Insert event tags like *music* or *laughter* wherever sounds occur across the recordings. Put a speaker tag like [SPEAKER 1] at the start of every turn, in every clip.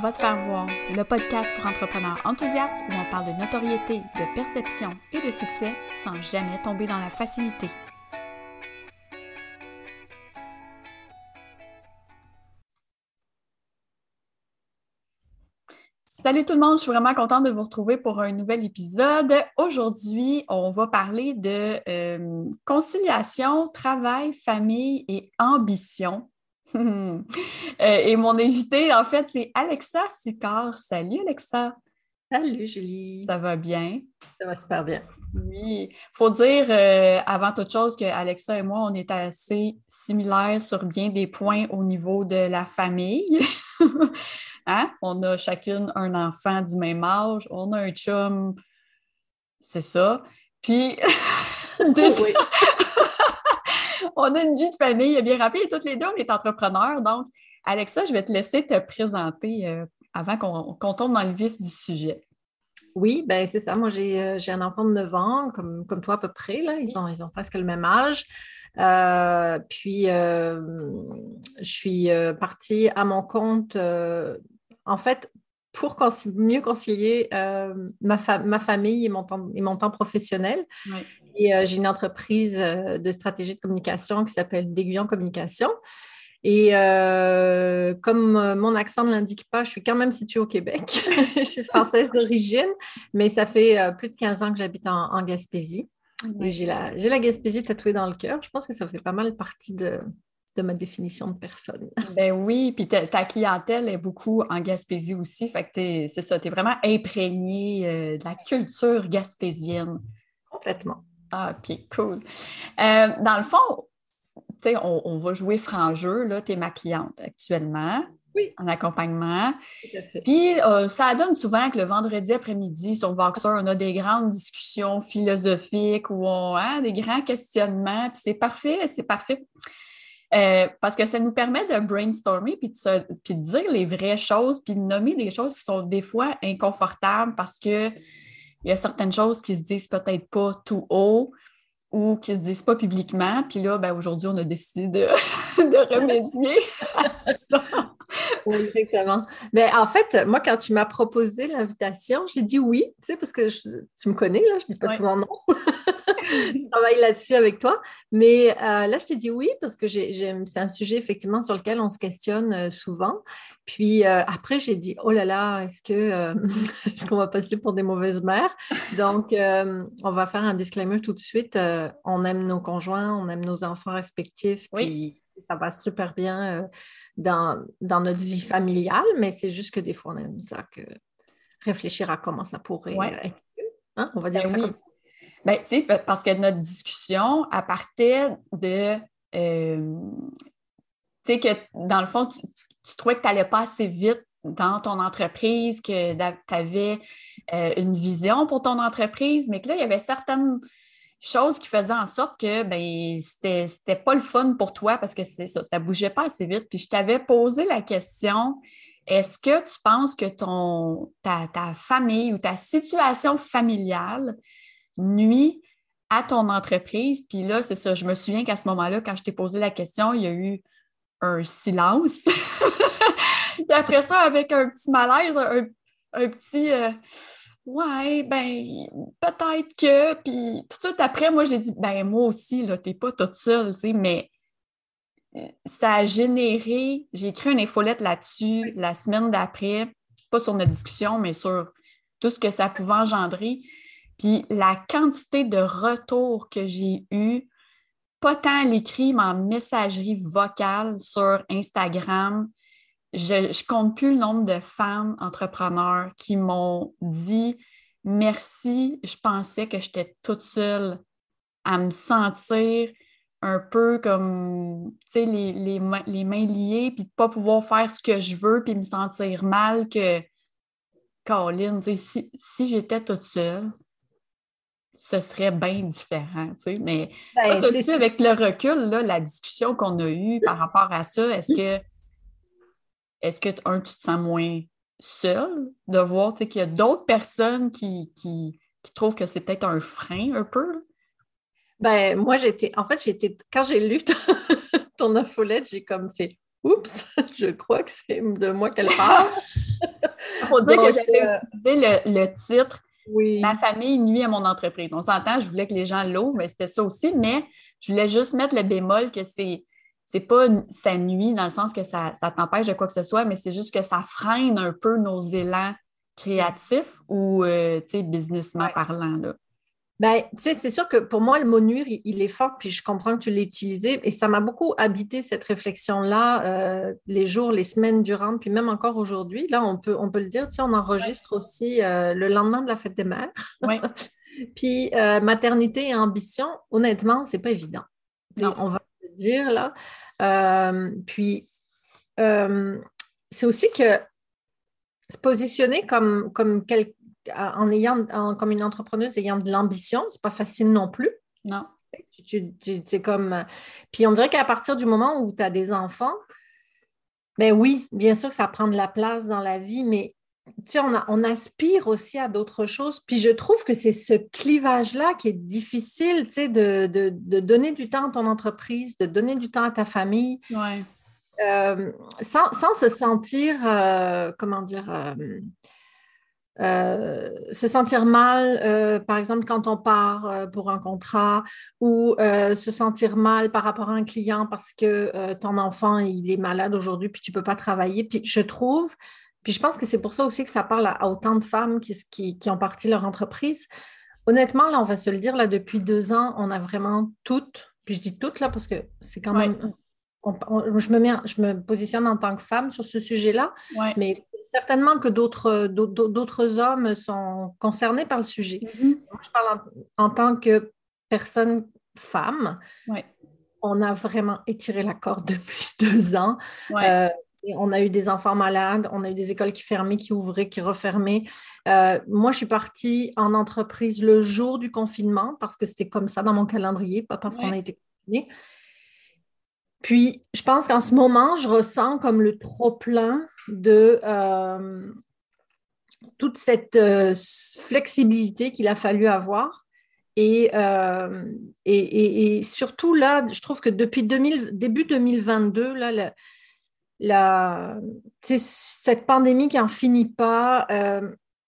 [SPEAKER 1] Va te faire voir, le podcast pour entrepreneurs enthousiastes où on parle de notoriété, de perception et de succès sans jamais tomber dans la facilité. Salut tout le monde, je suis vraiment contente de vous retrouver pour un nouvel épisode. Aujourd'hui, on va parler de euh, conciliation, travail, famille et ambition. *laughs* Et mon invité, en fait, c'est Alexa Sicard. Salut Alexa.
[SPEAKER 2] Salut Julie.
[SPEAKER 1] Ça va bien?
[SPEAKER 2] Ça va super bien.
[SPEAKER 1] Oui. Il faut dire euh, avant toute chose que Alexa et moi, on est assez similaires sur bien des points au niveau de la famille. *laughs* hein? On a chacune un enfant du même âge, on a un chum, c'est ça. Puis, *laughs* oui *laughs* on a une vie de famille bien remplie et toutes les deux, on est entrepreneurs. Donc, Alexa, je vais te laisser te présenter euh, avant qu'on tombe dans le vif du sujet.
[SPEAKER 2] Oui, ben c'est ça. Moi, j'ai euh, un enfant de 9 ans, comme, toi à peu près. Là. Ils, ont, ils ont presque le même âge. Euh, puis, je suis partie à mon compte, en fait, pour mieux concilier ma, ma, famille et mon temps, et mon temps professionnel. Oui. Et euh, j'ai une entreprise euh, de stratégie de communication qui s'appelle D'Aiguillon Communication. Et euh, comme mon accent ne l'indique pas, je suis quand même située au Québec. *laughs* je suis française d'origine, mais ça fait plus de 15 ans que j'habite en, Gaspésie. Et j'ai la, la, Gaspésie tatouée dans le cœur. Je pense que ça fait pas mal partie de, de ma définition de personne. *laughs*
[SPEAKER 1] Ben oui, puis ta, clientèle est beaucoup en Gaspésie aussi. Fait que c'est ça, tu es vraiment imprégné de la culture gaspésienne.
[SPEAKER 2] Complètement.
[SPEAKER 1] Ah, OK, cool. Euh, dans le fond, on, on va jouer franc jeu. Tu es ma cliente actuellement.
[SPEAKER 2] Oui.
[SPEAKER 1] En accompagnement. Tout à fait. Puis, euh, ça donne souvent que le vendredi après-midi, sur Voxer, on a des grandes discussions philosophiques ou on a hein, des grands questionnements. Puis, c'est parfait, c'est parfait. Euh, parce que ça nous permet de brainstormer puis de, puis de dire les vraies choses, puis de nommer des choses qui sont des fois inconfortables parce que il y a certaines choses qui se disent peut-être pas tout haut ou qui se disent pas publiquement. Puis là, ben, aujourd'hui, on a décidé de, *laughs* remédier à *laughs* ça.
[SPEAKER 2] Oui, exactement. Mais en fait, moi, quand tu m'as proposé l'invitation, j'ai dit oui, tu sais, parce que tu me connais, là, je dis pas souvent non. *laughs* je *laughs* travaille là-dessus avec toi. Mais euh, là, je t'ai dit oui parce que c'est un sujet effectivement sur lequel on se questionne euh, souvent. Puis euh, après, j'ai dit oh là là, est-ce que *laughs* est-ce qu'on va passer pour des mauvaises mères? Donc, on va faire un disclaimer tout de suite. on aime nos conjoints, on aime nos enfants respectifs. Puis ça va super bien dans, dans, notre vie familiale, mais c'est juste que des fois, on aime ça que réfléchir à comment ça pourrait être. Hein? On va dire ben ça comme
[SPEAKER 1] Bien, tu sais, parce que notre discussion, à partait de. Euh, tu sais, que dans le fond, tu, trouvais que tu n'allais pas assez vite dans ton entreprise, que tu avais euh, une vision pour ton entreprise, mais que là, il y avait certaines choses qui faisaient en sorte que ben, c'était pas le fun pour toi parce que ça, ça bougeait pas assez vite. Puis je t'avais posé la question est-ce que tu penses que ton, ta, ta famille ou ta situation familiale nuit à ton entreprise. Puis là, c'est ça, je me souviens qu'à ce moment-là, quand je t'ai posé la question, il y a eu un silence. *laughs* Puis après ça, avec un petit malaise, un, petit euh, Ouais, ben peut-être que. Puis tout de suite après, moi, j'ai dit Ben moi aussi, là, t'es pas toute seule, tu sais, mais euh, ça a généré. J'ai écrit une infolette là-dessus la semaine d'après, pas sur notre discussion, mais sur tout ce que ça pouvait engendrer. Puis la quantité de retours que j'ai eu, pas tant à l'écrit, mais en messagerie vocale sur Instagram, je compte plus le nombre de femmes entrepreneurs qui m'ont dit merci, je pensais que j'étais toute seule à me sentir un peu comme, sais, les, les, mains liées, puis pas pouvoir faire ce que je veux, puis me sentir mal que, Caroline, si, si j'étais toute seule, ce serait bien différent, tu sais. Mais ben, avec le recul, là, la discussion qu'on a eue par rapport à ça, est-ce que, est-ce que, un, tu te sens moins seul de voir qu'il y a d'autres personnes qui, qui, trouvent que c'est peut-être un frein un peu?
[SPEAKER 2] Ben, moi, j'étais, en fait, j'étais, quand j'ai lu ton *laughs* infolette, j'ai comme fait Oups, *laughs* je crois que c'est de moi qu'elle parle.
[SPEAKER 1] Il *laughs* faut dire que j'avais euh, utilisé le, titre Ma famille nuit à mon entreprise. On s'entend, je voulais que les gens l'ouvrent, mais c'était ça aussi, mais je voulais juste mettre le bémol que c'est c'est pas ça nuit dans le sens que ça, ça t'empêche de quoi que ce soit, mais c'est juste que ça freine un peu nos élans créatifs ou euh, businessment parlant. Là.
[SPEAKER 2] Ben, c'est sûr que pour moi, le mot nuire, il, est fort, puis je comprends que tu l'as utilisé, et ça m'a beaucoup habité cette réflexion-là euh, les jours, les semaines durant, puis même encore aujourd'hui. Là, on peut, on peut le dire, tu sais, on enregistre aussi euh, le lendemain de la fête des mères. *laughs* puis euh, maternité et ambition, honnêtement, c'est pas évident. On va le dire là. puis c'est aussi que se positionner comme, comme quelqu'un en ayant, comme une entrepreneuse ayant de l'ambition, c'est pas facile non plus.
[SPEAKER 1] Non.
[SPEAKER 2] C'est comme. Euh, puis on dirait qu'à partir du moment où tu as des enfants, ben oui, bien sûr que ça prend de la place dans la vie, mais on, on aspire aussi à d'autres choses. Puis je trouve que c'est ce clivage-là qui est difficile, tu sais, de, de, donner du temps à ton entreprise, de donner du temps à ta famille.
[SPEAKER 1] Ouais.
[SPEAKER 2] Euh, sans, sans, se sentir, euh, comment dire, euh, se sentir mal, euh, par exemple, quand on part euh, pour un contrat ou se sentir mal par rapport à un client parce que ton enfant, il est malade aujourd'hui, puis tu ne peux pas travailler. Puis je trouve, puis je pense que c'est pour ça aussi que ça parle à, autant de femmes qui, qui, ont parti leur entreprise. Honnêtement, là, on va se le dire, là, depuis deux ans, on a vraiment toutes, puis je dis toutes, là, parce que c'est quand même... je, me mets, je me positionne en tant que femme sur ce sujet-là, mais certainement que d'autres hommes sont concernés par le sujet. Mm-hmm. je parle en, tant que personne femme. On a vraiment étiré la corde *laughs* depuis deux ans. Euh, on a eu des enfants malades, on a eu des écoles qui fermaient, qui ouvraient, qui refermaient. Euh, moi, je suis partie en entreprise le jour du confinement parce que c'était comme ça dans mon calendrier, pas parce qu'on a été confinés. Puis, je pense qu'en ce moment, je ressens comme le trop-plein de euh, toute cette euh, flexibilité qu'il a fallu avoir. Euh, et, et, surtout là, je trouve que depuis début 2022, là, la, cette pandémie qui n'en finit pas,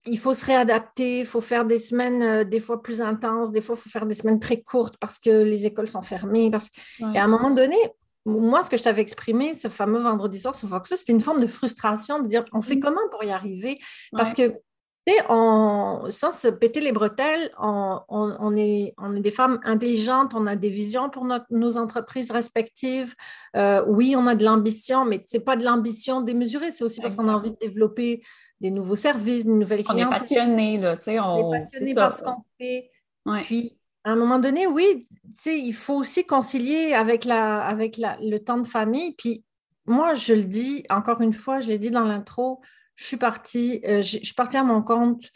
[SPEAKER 2] il faut se réadapter, il faut faire des semaines des fois plus intenses, des fois il faut faire des semaines très courtes parce que les écoles sont fermées. Parce... Et à un moment donné, moi, ce que je t'avais exprimé ce fameux vendredi soir sur Fox, c'était une forme de frustration de dire on fait mm. comment pour y arriver? Parce que, tu sais, sans se péter les bretelles, on, est, on est des femmes intelligentes, on a des visions pour nos entreprises respectives. Euh, oui, on a de l'ambition, mais ce n'est pas de l'ambition démesurée, c'est aussi parce qu'on a envie de développer des nouveaux services, des nouvelles clients.
[SPEAKER 1] On est passionné, là, tu sais.
[SPEAKER 2] On, est passionné par ce qu'on fait. Puis, à un moment donné, oui, il faut aussi concilier avec, la, avec le temps de famille. Puis moi, je le dis, encore une fois, je l'ai dit dans l'intro, je suis partie, euh, je suis partie à mon compte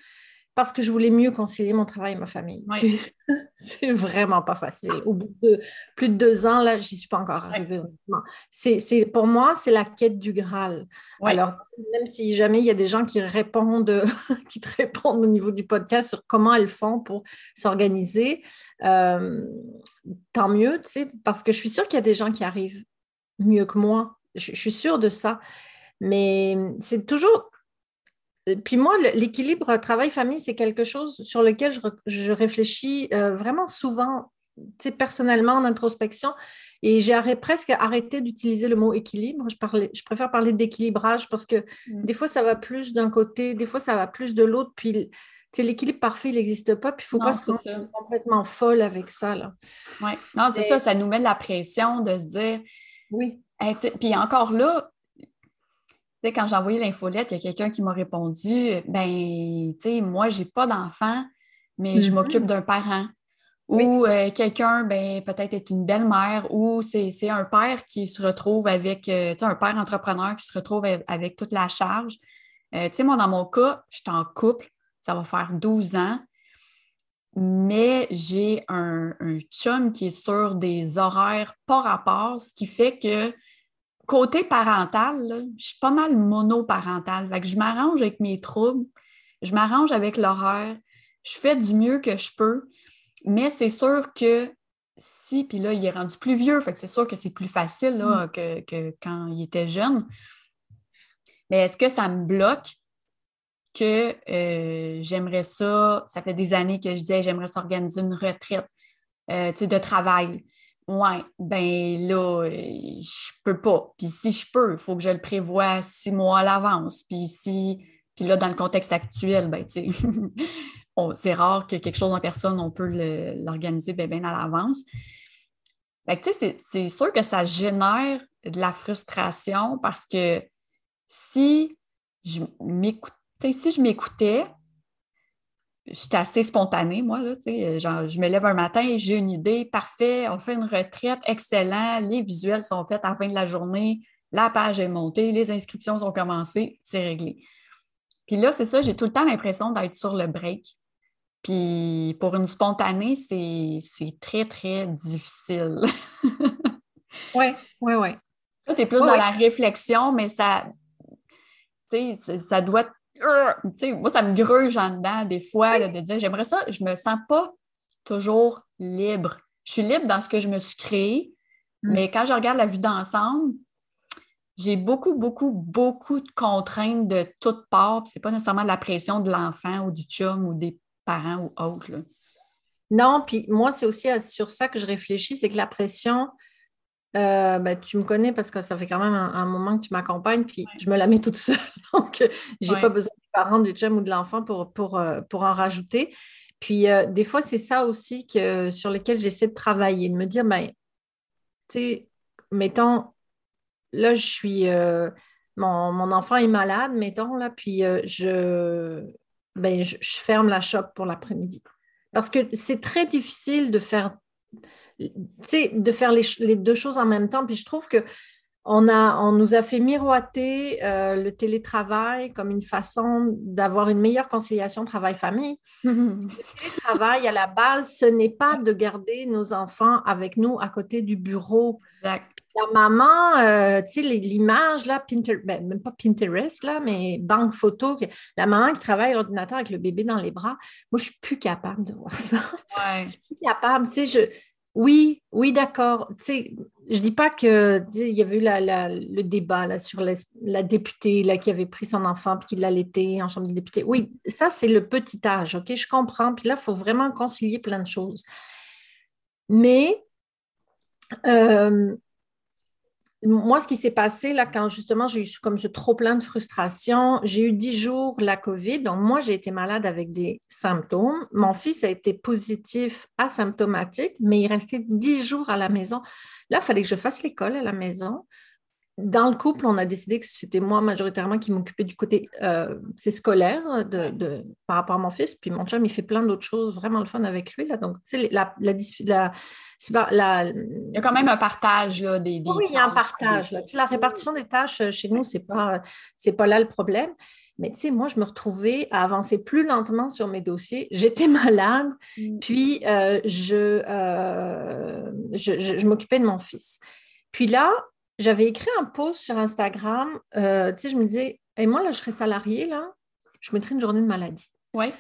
[SPEAKER 2] parce que je voulais mieux concilier mon travail et ma famille. *laughs* c'est vraiment pas facile. Au bout de plus de deux ans, là, j'y suis pas encore arrivée. C'est, pour moi, c'est la quête du Graal. Alors, même si jamais il y a des gens qui répondent, *laughs* qui te répondent au niveau du podcast sur comment elles font pour s'organiser, euh, tant mieux, tu sais, parce que je suis sûre qu'il y a des gens qui arrivent mieux que moi. je suis sûre de ça. Mais c'est toujours puis moi, l'équilibre travail-famille, c'est quelque chose sur lequel je, réfléchis euh, vraiment souvent, personnellement en introspection. Et j'ai presque arrêté d'utiliser le mot équilibre. Je, je préfère parler d'équilibrage parce que mm. des fois, ça va plus d'un côté, des fois, ça va plus de l'autre. Puis l'équilibre parfait, il n'existe pas. Puis il ne faut pas se rendre complètement folle avec ça.
[SPEAKER 1] Oui, non, c'est ça. Ça nous met la pression de se dire.
[SPEAKER 2] Oui.
[SPEAKER 1] puis encore là, quand j'ai envoyé l'infolette, il y a quelqu'un qui m'a répondu Ben, tu sais, moi, j'ai pas d'enfant, mais je mm-hmm. m'occupe d'un parent. Ou euh, quelqu'un, ben, peut-être est une belle-mère, ou c'est un père qui se retrouve avec, euh, tu sais, un père entrepreneur qui se retrouve avec toute la charge. Euh, tu sais, moi, dans mon cas, je suis en couple, ça va faire 12 ans, mais j'ai un, un chum qui est sur des horaires par rapport, ce qui fait que côté parental, je suis pas mal monoparentale. je m'arrange avec mes troubles, je m'arrange avec l'horaire, je fais du mieux que je peux, mais c'est sûr que si, puis là, il est rendu plus vieux, fait que c'est sûr que c'est plus facile mm. que, quand il était jeune. Mais est-ce que ça me bloque? que euh, j'aimerais ça, ça fait des années que je disais j'aimerais s'organiser une retraite euh, de travail. Ouais, ben là, je peux pas. Puis si je peux, il faut que je le prévoie six mois à l'avance. Puis si, puis là, dans le contexte actuel, ben tu *laughs* c'est rare que quelque chose en personne, on peut l'organiser bien, bien à l'avance. tu sais, c'est sûr que ça génère de la frustration parce que si je m'écoutais, si je m'écoutais, j'étais assez spontanée, moi, là, genre, je me lève un matin, j'ai une idée, parfait, on fait une retraite, excellent, les visuels sont faits à la fin de la journée, la page est montée, les inscriptions ont commencé, c'est réglé. Puis là, c'est ça, j'ai tout le temps l'impression d'être sur le break. Puis pour une spontanée, c'est très, très difficile.
[SPEAKER 2] oui, oui, oui.
[SPEAKER 1] Toi, tu es plus dans la réflexion, mais ça, tu sais, ça doit moi, ça me gruge en dedans des fois de dire j'aimerais ça, je me sens pas toujours libre. Je suis libre dans ce que je me suis créé, mm. mais quand je regarde la vue d'ensemble, j'ai beaucoup, beaucoup, beaucoup de contraintes de toutes parts. Ce n'est pas nécessairement de la pression de l'enfant ou du chum ou des parents ou autres.
[SPEAKER 2] Non, puis moi, c'est aussi sur ça que je réfléchis, c'est que la pression, euh, ben, tu me connais parce que ça fait quand même un, moment que tu m'accompagnes, puis je me la mets toute seule. *laughs* Donc, j'ai n'ai pas besoin parents, du chum ou de l'enfant pour, pour, euh, pour en rajouter. Puis, euh, des fois, c'est ça aussi que, sur lequel j'essaie de travailler, de me dire, ben, tu sais, mettons, là, je suis. Mon, mon, enfant est malade, mettons, là, puis je, ben, je, ferme la shop pour l'après-midi. Parce que c'est très difficile de faire de faire les, deux choses en même temps. Puis je trouve que on, a, on nous a fait miroiter euh, le télétravail comme une façon d'avoir une meilleure conciliation travail-famille. *laughs* le télétravail, à la base, ce n'est pas de garder nos enfants avec nous à côté du bureau. La maman, euh, tu sais, l'image, là, Pinterest, ben, même pas Pinterest, là, mais banque photo, la maman qui travaille à l'ordinateur avec le bébé dans les bras, moi, je suis plus capable de voir ça.
[SPEAKER 1] Ouais.
[SPEAKER 2] Je suis plus capable, tu sais, je, oui, oui, d'accord. Tu sais, je dis pas que il y avait eu le débat là, sur la, députée là, qui avait pris son enfant puis qui l'allaitait en chambre de député. Oui, ça, c'est le petit âge, OK? Je comprends. Puis là, il faut vraiment concilier plein de choses. Mais euh, moi, ce qui s'est passé là, quand justement j'ai eu comme ce trop plein de frustration, j'ai eu dix jours la COVID. Donc, moi, j'ai été malade avec des symptômes. Mon fils a été positif asymptomatique, mais il restait dix jours à la maison. Là, il fallait que je fasse l'école à la maison dans le couple, on a décidé que c'était moi majoritairement qui m'occupais du côté euh, scolaire de, par rapport à mon fils. Puis mon chum, il fait plein d'autres choses, vraiment le fun avec lui. Là. Donc, tu sais, la, la,
[SPEAKER 1] la, Il y a quand même un partage là, des,
[SPEAKER 2] Oui, il y a un partage. Là. Tu sais, la répartition des tâches euh, chez nous, ce n'est pas, pas là le problème. Mais tu sais, moi, je me retrouvais à avancer plus lentement sur mes dossiers. J'étais *laughs* malade, mm. puis euh, je, je, je m'occupais de mon fils. Puis là, j'avais écrit un post sur Instagram, euh, tu sais, je me disais, et moi, là, je serais salariée, là, je mettrais une journée de maladie.
[SPEAKER 1] Oui.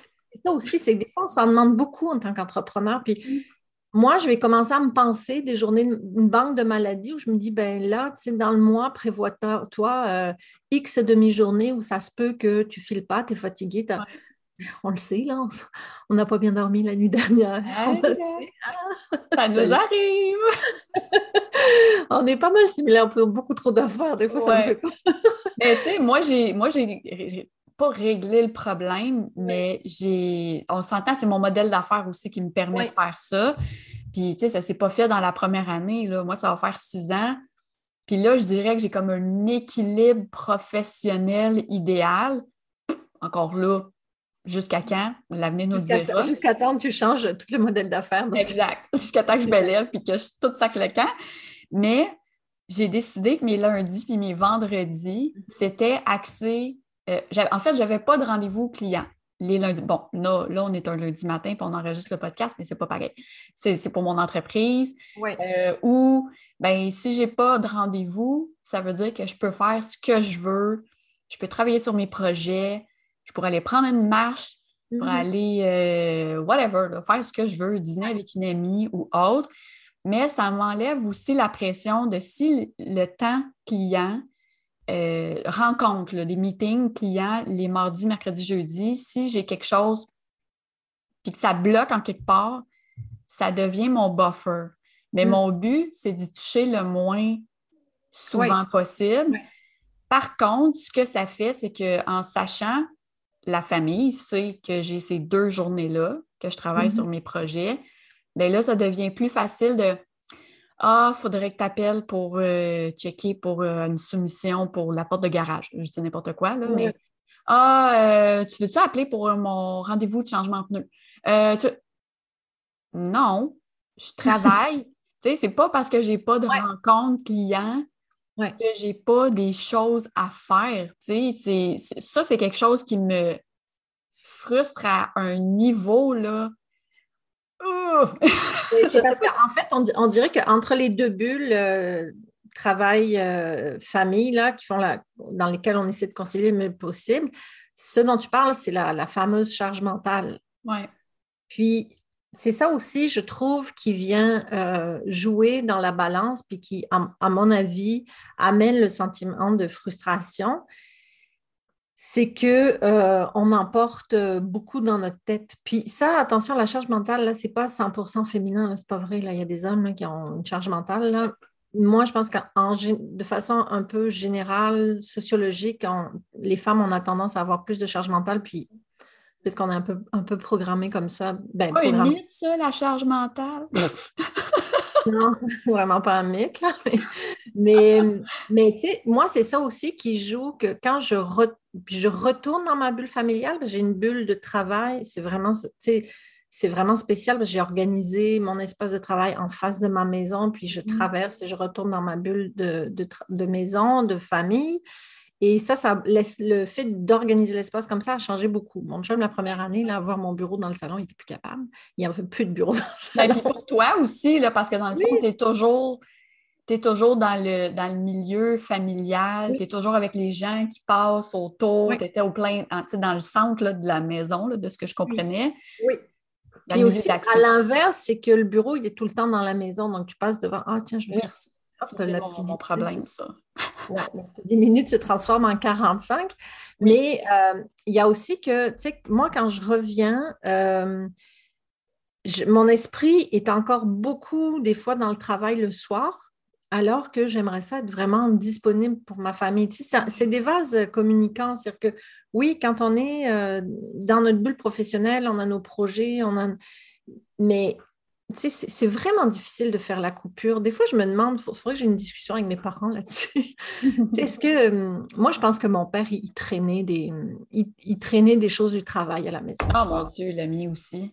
[SPEAKER 2] Ça aussi, c'est que des fois, on s'en demande beaucoup en tant qu'entrepreneur. Puis mm. moi, je vais commencer à me penser des journées, une banque de maladie où je me dis, ben là, tu sais, dans le mois, prévois-toi euh, X demi-journée où ça se peut que tu files pas, tu es fatigué, On le sait, là, on n'a pas bien dormi la nuit dernière.
[SPEAKER 1] ça nous arrive. *laughs*
[SPEAKER 2] on est pas mal similaires pour beaucoup trop d'affaires. Des fois, ça me fait pas. *laughs*
[SPEAKER 1] mais tu sais, moi, j'ai, moi, j'ai pas réglé le problème, mais j'ai, on s'entend, c'est mon modèle d'affaires aussi qui me permet de faire ça. Puis, tu sais, ça s'est pas fait dans la première année. Là. Moi, ça va faire six ans. Puis là, je dirais que j'ai comme un équilibre professionnel idéal. Encore là, jusqu'à quand? L'avenir nous le dira.
[SPEAKER 2] Jusqu'à temps que tu changes tout le modèle d'affaires.
[SPEAKER 1] Exact. Jusqu'à temps que je me lève et que je tout ça le camp. Mais j'ai décidé que mes lundis puis mes vendredis, c'était axé. Euh, en fait, je n'avais pas de rendez-vous client les lundis. Bon, là, on est un lundi matin puis on enregistre le podcast, mais c'est pas pareil. C'est pour mon entreprise. Euh, ou, ben, si j'ai pas de rendez-vous, ça veut dire que je peux faire ce que je veux. Je peux travailler sur mes projets. Je pourrais aller prendre une marche pour mm-hmm. aller, euh, whatever, faire ce que je veux, dîner avec une amie ou autre mais ça m'enlève aussi la pression de si le temps client euh, rencontres, des meetings clients les mardis, mercredis, jeudis. Si j'ai quelque chose puis que ça bloque en quelque part, ça devient mon buffer. Mais mm. mon but, c'est d'y toucher le moins souvent possible. Par contre, ce que ça fait, c'est qu'en sachant, la famille sait que j'ai ces deux journées-là, que je travaille sur mes projets, bien là, ça devient plus facile de Ah, il faudrait que tu appelles pour euh, checker pour euh, une soumission pour la porte de garage. Je dis n'importe quoi, là, mais Ah, euh, tu veux-tu appeler pour mon rendez-vous de changement de pneu? Non, je travaille. *laughs* tu sais, c'est pas parce que j'ai pas de rencontre client que j'ai pas des choses à faire. Tu sais, ça, c'est quelque chose qui me frustre à un niveau, là. *laughs*
[SPEAKER 2] c'est parce qu'en fait, on, dirait qu'entre les deux bulles, euh, travail, euh, famille, là, qui font la, dans lesquelles on essaie de concilier le mieux possible, ce dont tu parles, c'est la, fameuse charge mentale.
[SPEAKER 1] Ouais.
[SPEAKER 2] Puis, c'est ça aussi, je trouve, qui vient euh, jouer dans la balance, puis qui, à, mon avis, amène le sentiment de frustration. C'est que euh, on emporte beaucoup dans notre tête. Puis ça, attention, la charge mentale, là, c'est pas 100% féminin, c'est pas vrai. Là, il y a des hommes qui ont une charge mentale. Là. Moi, je pense qu'en de façon un peu générale, sociologique, les femmes, on a tendance à avoir plus de charge mentale, puis Peut-être qu'on est un peu, un peu programmé comme ça.
[SPEAKER 1] Ben, pas un mythe, ça, la charge mentale?
[SPEAKER 2] non, *laughs* c'est *laughs* vraiment pas un mythe. Là. Mais, mais, tu sais, moi, c'est ça aussi qui joue que quand je, je retourne dans ma bulle familiale, j'ai une bulle de travail, c'est vraiment, c'est vraiment spécial parce que j'ai organisé mon espace de travail en face de ma maison, puis je mmh. traverse et je retourne dans ma bulle de, de, de maison, de famille. Et ça, ça laisse, le fait d'organiser l'espace comme ça a changé beaucoup. Mon chum, la première année, là, avoir mon bureau dans le salon, il n'était plus capable. Il n'y avait plus de bureau *laughs* dans le
[SPEAKER 1] ben, salon. pour toi aussi, là, parce que dans le fond, tu es toujours, es toujours dans, le, dans le milieu familial, tu es toujours avec les gens qui passent autour, tu étais au plein, dans le centre de la maison, de ce que je comprenais.
[SPEAKER 2] Oui. Puis aussi, à l'inverse, c'est que le bureau, il est tout le temps dans la maison, donc tu passes devant, ah tiens, je vais faire ça.
[SPEAKER 1] C'est mon, problème, ça.
[SPEAKER 2] 10 minutes se transforment en 45. Mais euh, il y a aussi que, tu sais, moi, quand je reviens, euh, mon esprit est encore beaucoup, des fois, dans le travail le soir, alors que j'aimerais ça être vraiment disponible pour ma famille. Tu sais, c'est des vases communicants. C'est-à-dire que, oui, quand on est euh, dans notre bulle professionnelle, on a nos projets, on a... Mais c'est vraiment difficile de faire la coupure. Des fois, je me demande, il faudrait que j'ai une discussion avec mes parents là-dessus. *laughs* Est-ce que euh, moi, je pense que mon père, il, traînait des, il, traînait des choses du travail à la maison.
[SPEAKER 1] Oh mon Dieu, l'ami aussi.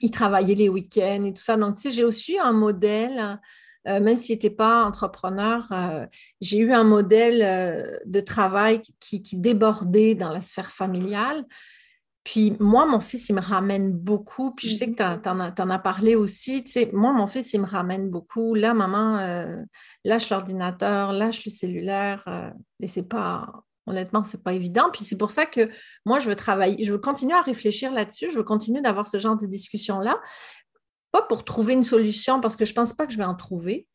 [SPEAKER 2] Il travaillait les week-ends et tout ça. Donc, tu sais, j'ai aussi eu un modèle, euh, même s'il n'était pas entrepreneur, euh, j'ai eu un modèle de travail qui, qui, débordait dans la sphère familiale. Puis moi, mon fils, il me ramène beaucoup. Puis je sais que tu en, as parlé aussi. Tu sais, moi, mon fils, il me ramène beaucoup. Là, maman, euh, lâche l'ordinateur, lâche le cellulaire. Euh, et c'est pas, honnêtement, c'est pas évident. Puis c'est pour ça que moi, je veux travailler, je veux continuer à réfléchir là-dessus. Je veux continuer d'avoir ce genre de discussion-là. Pas pour trouver une solution, parce que je pense pas que je vais en trouver.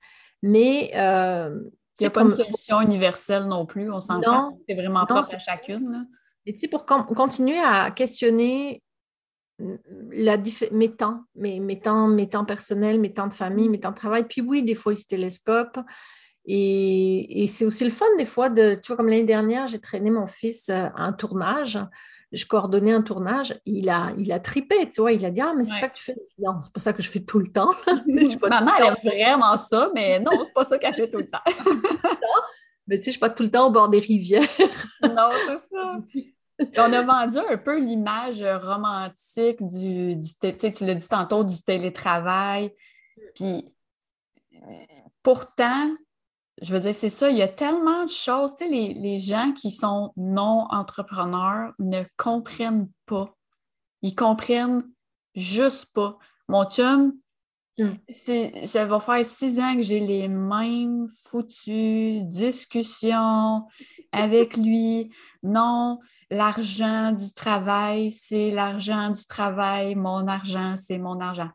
[SPEAKER 2] Mais.
[SPEAKER 1] Euh, a pas une solution universelle non plus, on s'entend. C'est vraiment propre à chacune. Là.
[SPEAKER 2] Et tu sais, pour continuer à questionner la mes temps, mes, mes, temps, mes temps personnels, mes temps de famille, mes temps de travail. Puis oui, des fois, ils se télescopent. Et, et c'est aussi le fun, des fois, de, tu vois, comme l'année dernière, j'ai traîné mon fils à un tournage. Je coordonnais un tournage. Il a, il a tripé, tu vois. Il a dit Ah, mais c'est ça que tu fais. Non, c'est pas ça que je fais tout le temps. *laughs* *laughs*
[SPEAKER 1] Maman, elle aime vraiment ça, mais non, c'est pas ça qu'elle fait *laughs* tout le temps.
[SPEAKER 2] mais tu sais, je suis pas tout le temps au bord des rivières.
[SPEAKER 1] non, c'est ça. On a vendu un peu l'image romantique du, du tu l'as dit tantôt, du télétravail. Puis pourtant, je veux dire, c'est ça, il y a tellement de choses. Tu sais, les, les gens qui sont non entrepreneurs ne comprennent pas. Ils comprennent juste pas. Mon chum, Mm. Ça va faire six ans que j'ai les mêmes foutues discussions avec lui. Non, l'argent du travail, c'est l'argent du travail. Mon argent, c'est mon argent.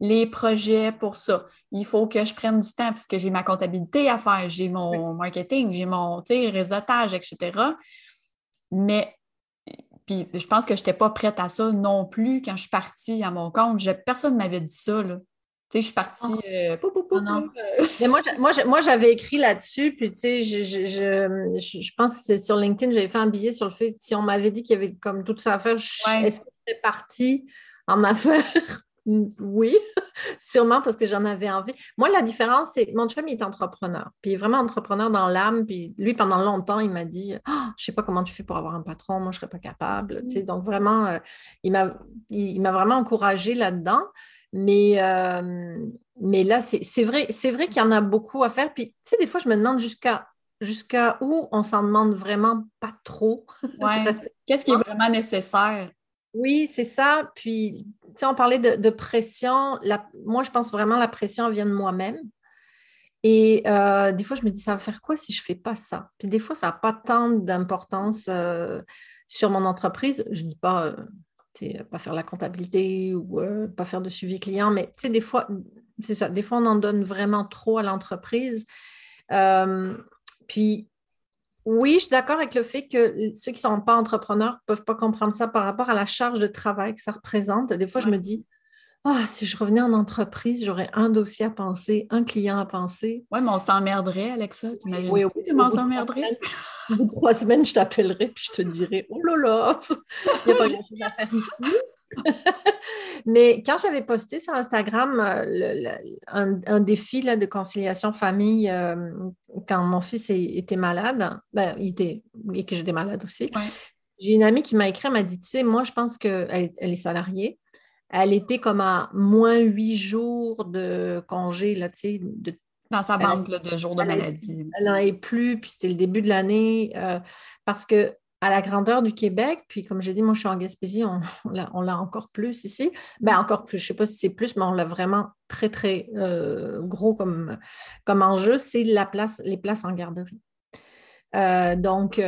[SPEAKER 1] Les projets pour ça, il faut que je prenne du temps parce que j'ai ma comptabilité à faire, j'ai mon marketing, j'ai mon réseautage, etc. Mais puis je pense que je n'étais pas prête à ça non plus quand je suis partie à mon compte. personne ne m'avait dit ça. Là je suis partie. Euh,
[SPEAKER 2] Mais moi, moi, j'avais écrit là-dessus, puis tu sais, je, pense que c'est sur LinkedIn, j'avais fait un billet sur le fait si on m'avait dit qu'il y avait comme tout ça à faire, est-ce que je serais partie en affaires? *laughs* oui, *laughs* sûrement parce que j'en avais envie. Moi, la différence, c'est mon chum, il est entrepreneur. Puis il est vraiment entrepreneur dans l'âme. Puis lui, pendant longtemps, il m'a dit oh, Je ne sais pas comment tu fais pour avoir un patron, moi, je ne serais pas capable. Tu sais, mm. donc, vraiment, euh, il m'a vraiment encouragé là-dedans. Mais, euh, mais là, c'est vrai, vrai qu'il y en a beaucoup à faire. Puis, tu sais, des fois, je me demande jusqu'à jusqu'à où on s'en demande vraiment pas trop. *laughs*
[SPEAKER 1] Qu'est-ce qui est vraiment nécessaire?
[SPEAKER 2] Oui, c'est ça. Puis, tu sais, on parlait de, pression. La, moi, je pense vraiment que la pression vient de moi-même. Et euh, des fois, je me dis, ça va faire quoi si je ne fais pas ça? Puis des fois, ça n'a pas tant d'importance euh, sur mon entreprise. Je ne dis pas, pas faire la comptabilité ou euh, pas faire de suivi client, mais des fois, c'est ça, des fois on en donne vraiment trop à l'entreprise. Euh, puis, oui, je suis d'accord avec le fait que ceux qui ne sont pas entrepreneurs ne peuvent pas comprendre ça par rapport à la charge de travail que ça représente. Des fois, je me dis, oh, si je revenais en entreprise, j'aurais un dossier à penser, un client à penser.
[SPEAKER 1] Oui, mais on s'emmerderait, Alexa. T'imagines oui, oui, comment on s'emmerderait?
[SPEAKER 2] Au bout de trois semaines, je t'appellerai puis je te dirai Oh là là, il n'y a pas grand-chose à faire ici. Mais quand j'avais posté sur Instagram euh, un, défi là, de conciliation famille euh, quand mon fils était malade, ben, il était, et que j'étais malade aussi, j'ai une amie qui m'a écrit, elle m'a dit, tu sais, moi je pense qu'elle elle est salariée, elle était comme à moins huit jours de congé, là, de
[SPEAKER 1] dans sa banque de jours de maladie.
[SPEAKER 2] Elle n'en est plus, puis c'était le début de l'année, euh, parce que à la grandeur du Québec, puis comme j'ai dit, moi je suis en Gaspésie, on, l'a encore plus ici. Ben encore plus, je ne sais pas si c'est plus, mais on l'a vraiment très, très euh, gros comme, comme enjeu, c'est la place, les places en garderie. Euh, donc,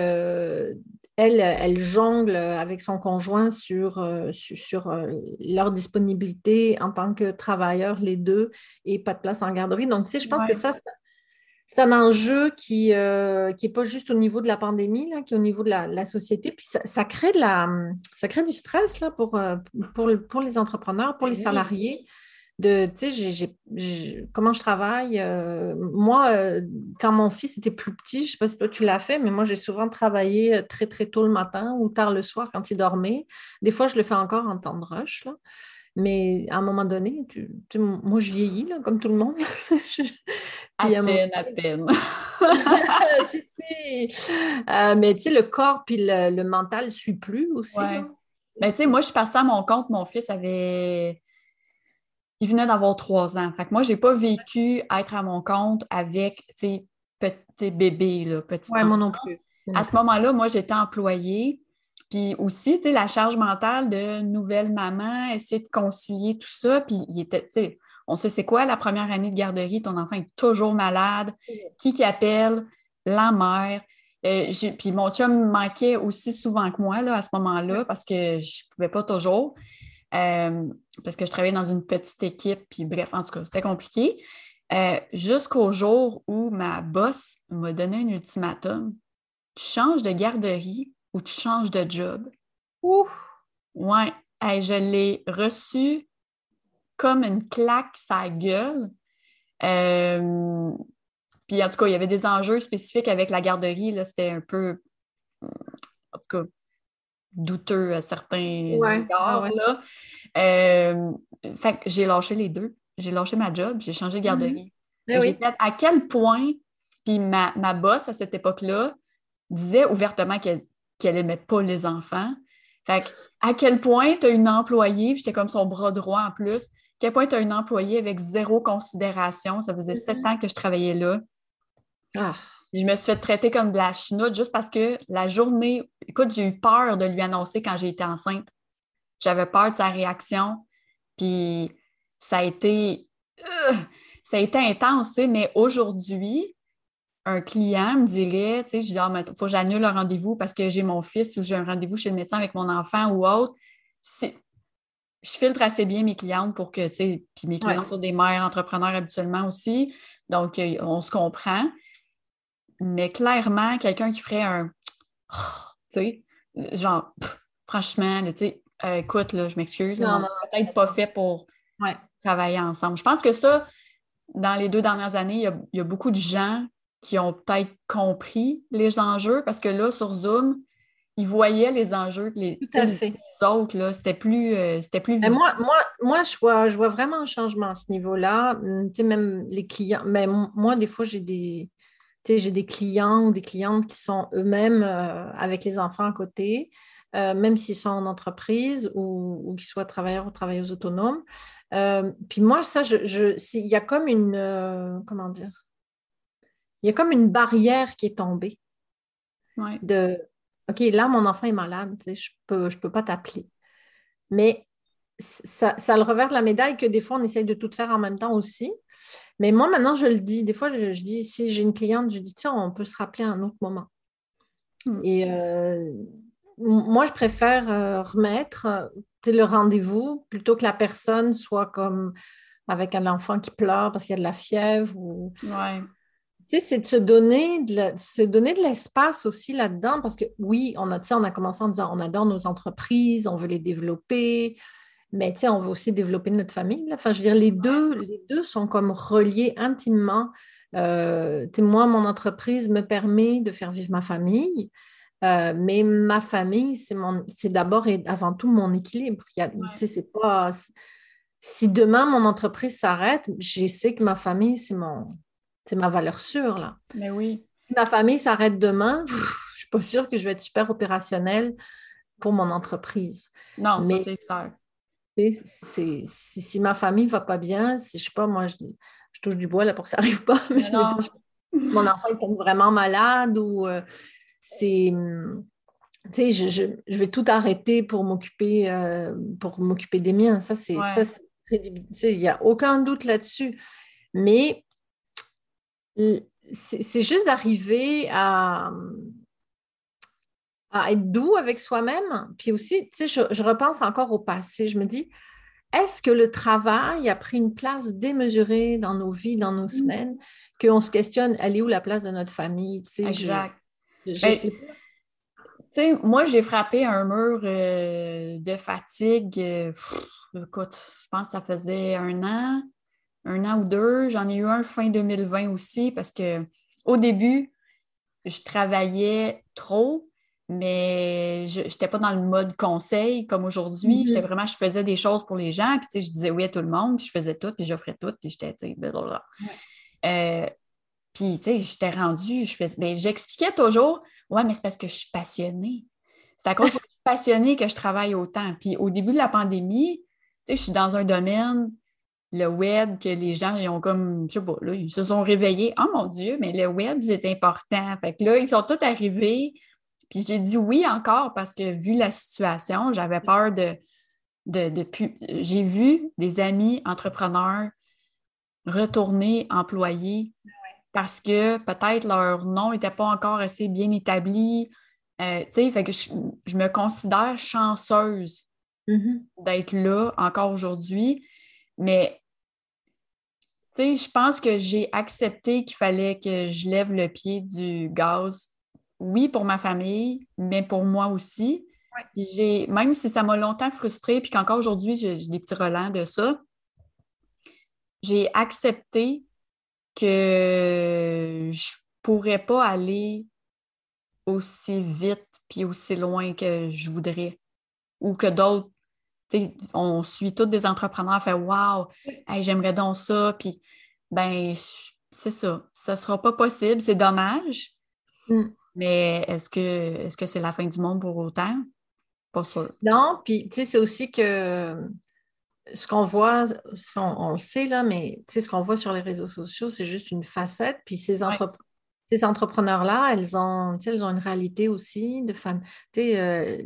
[SPEAKER 2] elle, elle jongle avec son conjoint sur, euh, sur, euh, leur disponibilité en tant que travailleurs, les deux, et pas de place en garderie. Donc, tu sais, je pense que ça, c'est un enjeu qui n'est euh, pas juste au niveau de la pandémie, là, qui est au niveau de la, société. Puis ça, crée de la, ça crée du stress là, pour, pour, pour les entrepreneurs, pour les salariés de, tu sais, comment je travaille. Euh, moi, euh, quand mon fils était plus petit, je ne sais pas si toi tu l'as fait, mais moi, j'ai souvent travaillé euh, très, très tôt le matin ou tard le soir quand il dormait. Des fois, je le fais encore en temps de rush, là. Mais à un moment donné, tu, moi, je vieillis, là, comme tout le monde. *laughs*
[SPEAKER 1] à, peine, à peine, *laughs*
[SPEAKER 2] mais tu sais, le corps puis le, mental ne suit plus aussi.
[SPEAKER 1] Mais tu sais, moi, je suis partie à mon compte. Mon fils avait il venait d'avoir trois ans. Fait que moi, je n'ai pas vécu être à mon compte avec petit bébé, là, petit
[SPEAKER 2] ouais, moi non plus.
[SPEAKER 1] À ce moment-là, moi, j'étais employée. Puis aussi, la charge mentale de nouvelle maman, essayer de concilier tout ça. Puis il était, on sait c'est quoi la première année de garderie, ton enfant est toujours malade. Qui qui appelle? La mère. Euh, puis mon chum manquait aussi souvent que moi là, à ce moment-là parce que je ne pouvais pas toujours. Euh, parce que je travaillais dans une petite équipe, puis bref, en tout cas, c'était compliqué. Euh, jusqu'au jour où ma boss m'a donné un ultimatum. Tu changes de garderie ou tu changes de job?
[SPEAKER 2] Ouh!
[SPEAKER 1] Ouais, je l'ai reçu comme une claque sa gueule. Euh, puis en tout cas, il y avait des enjeux spécifiques avec la garderie. C'était un peu, en tout cas, douteux à certains égards. Là. Euh, fait que j'ai lâché les deux. J'ai lâché ma job, j'ai changé de garderie. Mm-hmm. Ben à quel point, puis ma, ma boss à cette époque-là disait ouvertement qu'elle n'aimait pas les enfants. Fait que, à quel point tu as une employée, j'étais comme son bras droit en plus, à quel point tu as une employée avec zéro considération. Ça faisait sept mm-hmm. ans que je travaillais là. Ah. Je me suis fait traiter comme de la chenoute juste parce que la journée, écoute, j'ai eu peur de lui annoncer quand j'ai été enceinte. J'avais peur de sa réaction. Puis ça a été ça a été intense, mais aujourd'hui, un client me dirait, tu sais, je dis, ah, il faut que j'annule un rendez-vous parce que j'ai mon fils ou j'ai un rendez-vous chez le médecin avec mon enfant ou autre. Je filtre assez bien mes clientes pour que, tu sais, puis mes clientes sont des mères entrepreneurs habituellement aussi, donc euh, on se comprend. Mais clairement, quelqu'un qui ferait un, tu sais, genre, franchement, tu sais, euh, écoute, là, je m'excuse, peut-être pas fait pour travailler ensemble. Je pense que ça, dans les deux dernières années, il y a beaucoup de gens qui ont peut-être compris les enjeux parce que là, sur Zoom, ils voyaient les enjeux que les, autres, c'était plus, euh, c'était plus
[SPEAKER 2] moi, moi, moi je, vois, je vois vraiment un changement à ce niveau-là. Hum, tu sais, même les clients, mais moi, des fois, j'ai des, j'ai des clients ou des clientes qui sont eux-mêmes euh, avec les enfants à côté, euh, même s'ils sont en entreprise ou, ou qu'ils soient travailleurs ou travailleuses autonomes. puis moi, ça, je, je, il y a comme une, comment dire, il y a comme une barrière qui est tombée. De OK, là, mon enfant est malade, je ne peux, je peux pas t'appeler. Mais ça, ça le revers de la médaille que des fois, on essaye de tout faire en même temps aussi. Mais moi, maintenant, je le dis. Des fois, je, dis, si j'ai une cliente, je dis, tiens, on peut se rappeler à un autre moment. Hmm. Et euh, moi, je préfère euh, remettre euh, le rendez-vous plutôt que la personne soit comme avec un enfant qui pleure parce qu'il y a de la fièvre ou, c'est de se donner de, se donner de l'espace aussi là-dedans parce que oui, on a, on a commencé en disant on adore nos entreprises, on veut les développer, mais on veut aussi développer notre famille. Enfin, je veux dire, les deux, les deux sont comme reliés intimement. Euh, moi, mon entreprise me permet de faire vivre ma famille, euh, mais ma famille, c'est d'abord et avant tout mon équilibre. c'est pas, si demain mon entreprise s'arrête, je sais que ma famille, c'est mon, c'est ma valeur sûre, là.
[SPEAKER 1] Mais oui.
[SPEAKER 2] Ma famille s'arrête demain, je ne suis pas sûre que je vais être super opérationnelle pour mon entreprise.
[SPEAKER 1] Non, Mais, ça c'est clair.
[SPEAKER 2] Si, ma famille ne va pas bien, si je sais pas, moi, je, touche du bois là pour que ça n'arrive pas, *laughs* mais mon enfant est tombe vraiment malade ou euh, c'est. Tu sais, je, vais tout arrêter pour m'occuper euh, pour m'occuper des miens. Ça, c'est Il n'y a aucun doute là-dessus. Mais c'est juste d'arriver à, à, être doux avec soi-même. Puis aussi, tu sais, je, repense encore au passé. Je me dis, est-ce que le travail a pris une place démesurée dans nos vies, dans nos mmh. semaines, qu'on se questionne, elle est où la place de notre famille? Tu sais,
[SPEAKER 1] exact. Ben, moi, j'ai frappé un mur euh, de fatigue. Euh, écoute, je pense que ça faisait un an un an ou deux. J'en ai eu un fin 2020 aussi parce que au début, je travaillais trop, mais je n'étais pas dans le mode conseil comme aujourd'hui. Mm-hmm. J'étais vraiment, je faisais des choses pour les gens, puis je disais oui à tout le monde, puis je faisais tout, puis j'offrais tout, puis j'étais, tu sais, blablabla. Euh, puis, tu sais, j'étais rendue, je fais, ben, j'expliquais toujours, ouais, mais c'est parce que je suis passionnée. C'est à cause que je suis passionnée que je travaille autant. Puis, au début de la pandémie, tu sais, je suis dans un domaine le web, que les gens ils ont comme, je sais pas, là, ils se sont réveillés. Oh mon Dieu, mais le web, c'est important. Fait que là, ils sont tous arrivés. Puis j'ai dit oui encore parce que vu la situation, j'avais peur de. de, de j'ai vu des amis entrepreneurs retourner employés parce que peut-être leur nom n'était pas encore assez bien établi. Euh, tu sais, fait que je, me considère chanceuse mm-hmm. d'être là encore aujourd'hui. Mais je pense que j'ai accepté qu'il fallait que je lève le pied du gaz, oui, pour ma famille, mais pour moi aussi. J'ai, même si ça m'a longtemps frustrée, puis qu'encore aujourd'hui, j'ai, des petits relents de ça, j'ai accepté que je ne pourrais pas aller aussi vite puis aussi loin que je voudrais ou que d'autres on suit tous des entrepreneurs, fait Waouh, j'aimerais donc ça. Puis, ben, c'est ça. Ça ne sera pas possible. C'est dommage. Mm. Mais est-ce que est-ce que c'est la fin du monde pour autant? Pas sûr.
[SPEAKER 2] Non, puis tu sais, c'est aussi que ce qu'on voit, on, le sait là, mais tu sais, ce qu'on voit sur les réseaux sociaux, c'est juste une facette. Puis ces, ces entrepreneurs-là, elles ont, elles ont une réalité aussi de femmes. Tu sais, euh,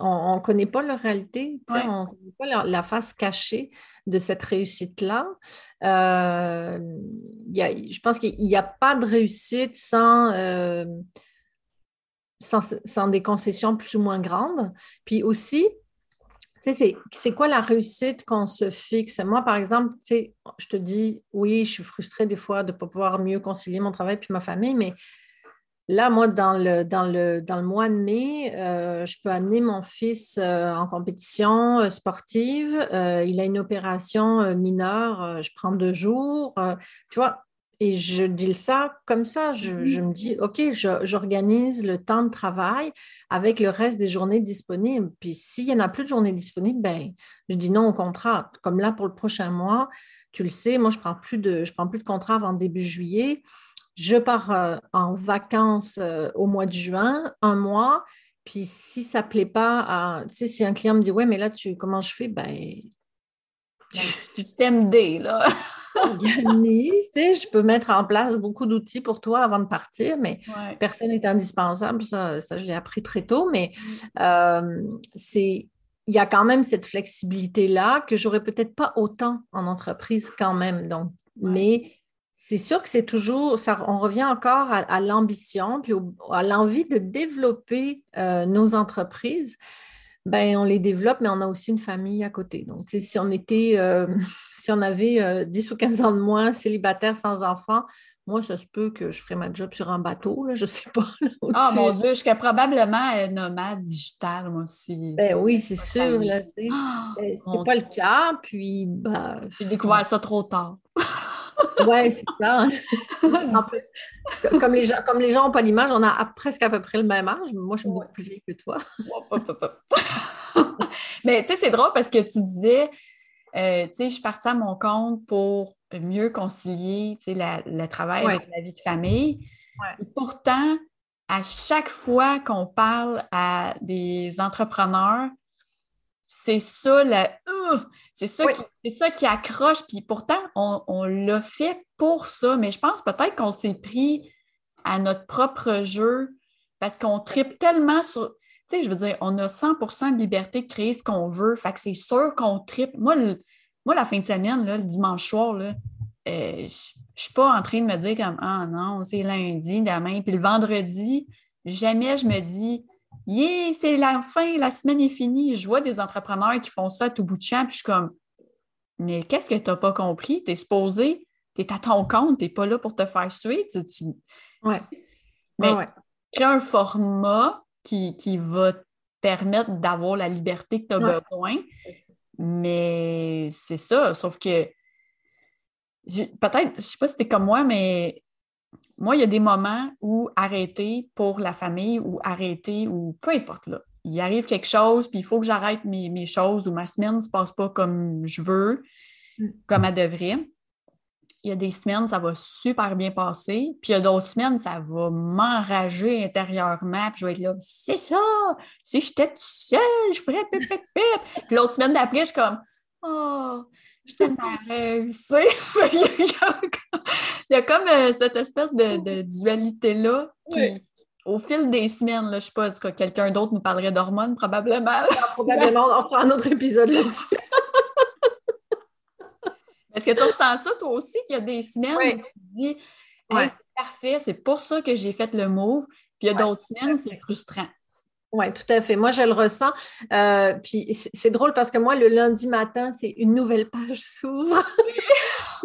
[SPEAKER 2] on ne connaît pas leur réalité, on ne connaît pas la, face cachée de cette réussite-là. Euh, je pense qu'il n'y a pas de réussite sans, euh, sans, sans, des concessions plus ou moins grandes. Puis aussi, c'est quoi la réussite qu'on se fixe? Moi, par exemple, je te dis, oui, je suis frustrée des fois de ne pas pouvoir mieux concilier mon travail puis ma famille, mais Là, moi, dans le, dans le, dans le mois de mai, euh, je peux amener mon fils euh, en compétition euh, sportive. il a une opération mineure, je prends deux jours. tu vois, et je dis ça comme ça. Je, mm-hmm. je me dis, OK, j'organise le temps de travail avec le reste des journées disponibles. Puis s'il n'y en a plus de journées disponibles, ben, je dis non au contrat. Comme là, pour le prochain mois, tu le sais, moi, je ne prends, plus de, je prends plus de contrat avant début juillet je pars euh, en vacances euh, au mois de juin, un mois, puis si ça ne plaît pas, tu sais, si un client me dit, ouais, mais là, tu, comment je fais? Ben,
[SPEAKER 1] système D, là. *laughs*
[SPEAKER 2] organise, tu sais, je peux mettre en place beaucoup d'outils pour toi avant de partir, mais personne n'est indispensable. Ça, ça je l'ai appris très tôt, mais mm. euh, c'est il y a quand même cette flexibilité-là que j'aurais peut-être pas autant en entreprise quand même. Donc, mais c'est sûr que c'est toujours, ça, on revient encore à, l'ambition, puis à l'envie de développer euh, nos entreprises. Ben, on les développe, mais on a aussi une famille à côté. Donc, si on était, euh, *laughs* si on avait 10 euh, ou 15 ans de moins, célibataire sans enfant, moi, ça se peut que je ferais ma job sur un bateau, là, je ne sais pas.
[SPEAKER 1] oh mon Dieu, je serais probablement nomade digital, moi aussi.
[SPEAKER 2] Ben oui, c'est sûr. C'est ah, ben, pas le cas. Puis, ben,
[SPEAKER 1] J'ai découvert ça trop tard.
[SPEAKER 2] Oui, c'est ça. *laughs* comme, les gens, comme les gens n'ont pas l'image, on a presque à peu près le même âge. Moi, je suis beaucoup plus vieille que toi. *laughs*
[SPEAKER 1] Mais tu sais, c'est drôle parce que tu disais, euh, tu sais, je suis partie à mon compte pour mieux concilier le travail avec la vie de famille. pourtant, à chaque fois qu'on parle à des entrepreneurs, c'est ça, c'est ça, qui, ça qui accroche. Puis pourtant, on, l'a fait pour ça, mais je pense peut-être qu'on s'est pris à notre propre jeu parce qu'on tripe tellement sur. Tu sais, je veux dire, on a 100 de liberté de créer ce qu'on veut. Fait que c'est sûr qu'on tripe. Moi, moi, la fin de semaine, le dimanche soir, là, euh, je ne suis pas en train de me dire comme Ah non, c'est lundi, demain. Puis le vendredi, jamais je me dis yeah, c'est la fin, la semaine est finie. Je vois des entrepreneurs qui font ça à tout bout de champ, puis je suis comme, mais qu'est-ce que tu n'as pas compris? Tu es supposé, tu es à ton compte, tu n'es pas là pour te faire suivre. Tu,
[SPEAKER 2] Ouais.
[SPEAKER 1] Mais crée un format qui, va te permettre d'avoir la liberté que tu as besoin. Mais c'est ça, sauf que peut-être, je ne sais pas si tu comme moi, mais moi, il y a des moments où arrêter pour la famille ou arrêter ou peu importe là. Il arrive quelque chose, puis il faut que j'arrête mes, choses ou ma semaine ne se passe pas comme je veux, mm. comme elle devrait. Il y a des semaines, ça va super bien passer, puis il y a d'autres semaines, ça va m'enrager intérieurement, puis je vais être là, c'est ça, si j'étais toute seule, je ferais pip, pip, pip. Puis l'autre semaine d'après, je suis comme, oh, je réussi. *laughs* il y a comme euh, cette espèce de, dualité-là qui, au fil des semaines, là, je ne sais pas, quelqu'un d'autre nous parlerait d'hormones, probablement.
[SPEAKER 2] Ah, probablement, on fera un autre épisode là-dessus. *laughs*
[SPEAKER 1] Est-ce que tu ressens ça, toi aussi, qu'il y a des semaines où tu te dis c'est parfait, c'est pour ça que j'ai fait le move. Puis il y a d'autres semaines, c'est frustrant?
[SPEAKER 2] Oui, tout à fait. Moi, je le ressens. Euh, puis c'est drôle parce que moi, le lundi matin, c'est une nouvelle page s'ouvre.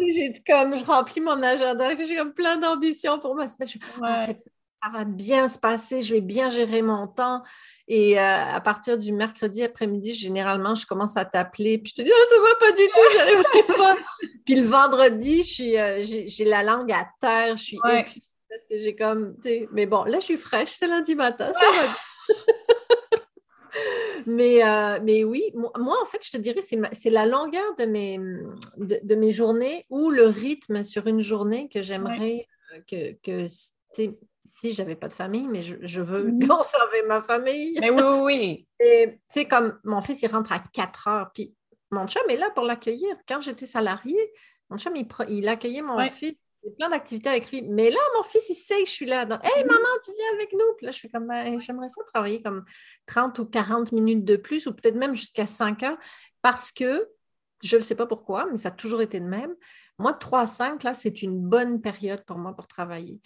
[SPEAKER 2] *laughs* j'ai comme, je remplis mon agenda, j'ai comme plein d'ambitions pour ma semaine. Ah, ça va bien se passer, je vais bien gérer mon temps. Et euh, à partir du mercredi après-midi, généralement, je commence à t'appeler, puis je te dis, oh, ça va pas du tout, j'arrive pas. *laughs* puis le vendredi, euh, j'ai la langue à terre, je suis parce que j'ai comme, mais bon, là, je suis fraîche, c'est lundi matin, ça va *laughs* mais, euh, mais oui, moi, en fait, je te dirais, c'est la longueur de mes, de, mes journées ou le rythme sur une journée que j'aimerais euh, que, que si j'avais pas de famille, mais je, veux mmh. conserver ma famille.
[SPEAKER 1] Mais oui, oui, oui. *laughs*
[SPEAKER 2] Et tu sais, comme mon fils, il rentre à 4 heures, puis mon chum est là pour l'accueillir. Quand j'étais salariée, mon chum, il, il accueillait mon fils plein d'activités avec lui. Mais là, mon fils, il sait que je suis là. Donc, hey, maman, tu viens avec nous? Puis là, je suis comme, ben, j'aimerais ça travailler comme 30 ou 40 minutes de plus, ou peut-être même jusqu'à 5 heures, parce que je ne sais pas pourquoi, mais ça a toujours été le même. Moi, 3 à 5, là, c'est une bonne période pour moi pour travailler.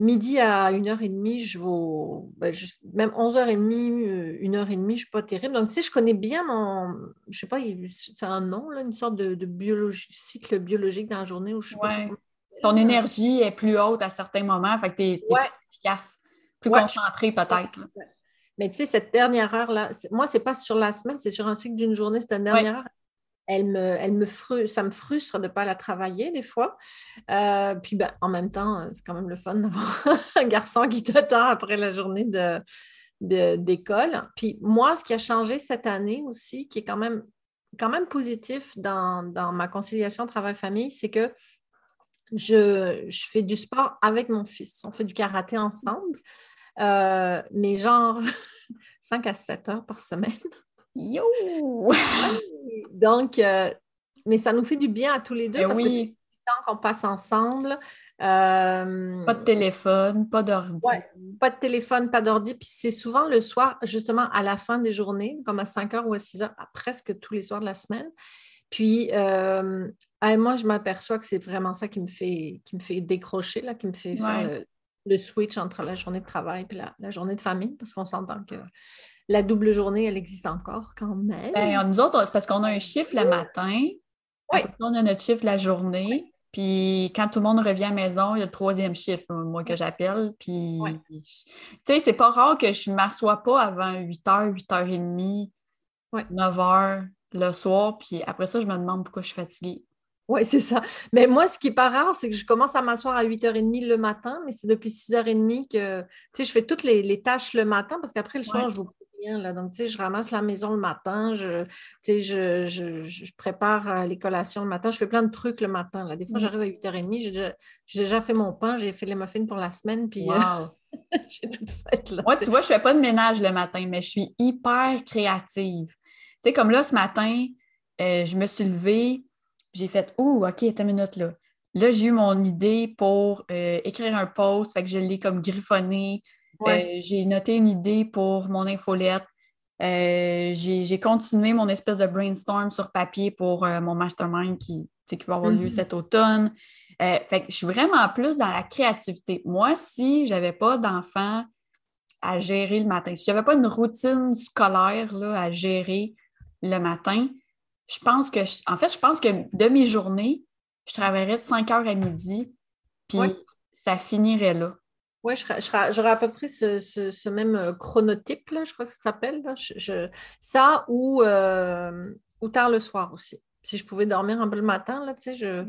[SPEAKER 2] Midi à 1h30, je vaux, ben, même 11h30, 1h30, je ne suis pas terrible. Donc, tu sais, je connais bien mon, je ne sais pas, c'est un nom, là, une sorte de, biologie, cycle biologique dans la journée où je suis pas
[SPEAKER 1] ton énergie est plus haute à certains moments, fait que tu es, plus efficace, plus concentré peut-être.
[SPEAKER 2] Mais tu sais, cette dernière heure-là, moi, c'est pas sur la semaine, c'est sur un cycle d'une journée, cette dernière heure. Elle me, elle me ça me frustre de ne pas la travailler des fois. Euh, puis ben, en même temps, c'est quand même le fun d'avoir *laughs* un garçon qui t'attend après la journée de, d'école. Puis moi, ce qui a changé cette année aussi, qui est quand même, quand même positif dans, dans ma conciliation travail-famille, c'est que je, fais du sport avec mon fils. On fait du karaté ensemble, euh, mais genre *laughs* 5 à 7 heures par semaine.
[SPEAKER 1] Yo! *laughs*
[SPEAKER 2] Donc, euh, mais ça nous fait du bien à tous les deux ben parce que c'est du temps qu'on passe ensemble.
[SPEAKER 1] Euh, pas de téléphone, pas d'ordi.
[SPEAKER 2] pas de téléphone, pas d'ordi. Puis c'est souvent le soir, justement à la fin des journées, comme à 5 heures ou à 6 heures, presque tous les soirs de la semaine. Puis, euh, moi, je m'aperçois que c'est vraiment ça qui me fait, qui me fait décrocher, là, qui me fait faire le, switch entre la journée de travail et la, journée de famille, parce qu'on s'entend que la double journée, elle existe encore quand même.
[SPEAKER 1] Ben, nous autres, c'est parce qu'on a un chiffre le matin, oui. on a notre chiffre la journée, puis quand tout le monde revient à la maison, il y a le troisième chiffre, moi, que j'appelle. Puis, tu sais, c'est pas rare que je ne m'assois pas avant 8h, 8h30, 9h le soir, puis après ça, je me demande pourquoi je suis fatiguée.
[SPEAKER 2] Oui, c'est ça. Mais moi, ce qui n'est pas rare, c'est que je commence à m'asseoir à 8h30 le matin, mais c'est depuis 6h30 que je fais toutes les, tâches le matin parce qu'après le soir, je vous rien. Là. Donc, je ramasse la maison le matin, je, je, je, prépare euh, les collations le matin, je fais plein de trucs le matin. Là. Des fois, j'arrive à 8h30, j'ai déjà, déjà, fait mon pain, j'ai fait les muffins pour la semaine, puis euh, *laughs* j'ai tout fait.
[SPEAKER 1] Moi, tu vois, je ne fais pas de ménage le matin, mais je suis hyper créative. Tu sais, comme là, ce matin, euh, je me suis levée, j'ai fait Oh, OK, une minute là. Là, j'ai eu mon idée pour euh, écrire un post, fait que je l'ai comme griffonné. Euh, j'ai noté une idée pour mon infolette. j'ai continué mon espèce de brainstorm sur papier pour mon mastermind qui, qui va avoir lieu mm-hmm. cet automne. fait que je suis vraiment plus dans la créativité. Moi, si je n'avais pas d'enfants à gérer le matin, si je n'avais pas une routine scolaire là, à gérer, le matin, je pense que, en fait, je pense que de mes journées, je travaillerais de 5 heures à midi, puis ça finirait là.
[SPEAKER 2] Oui, j'aurais à peu près ce, même euh, chronotype, là, je crois que ça s'appelle. ça ou, euh, ou tard le soir aussi. Si je pouvais dormir un peu le matin, là, tu sais, je.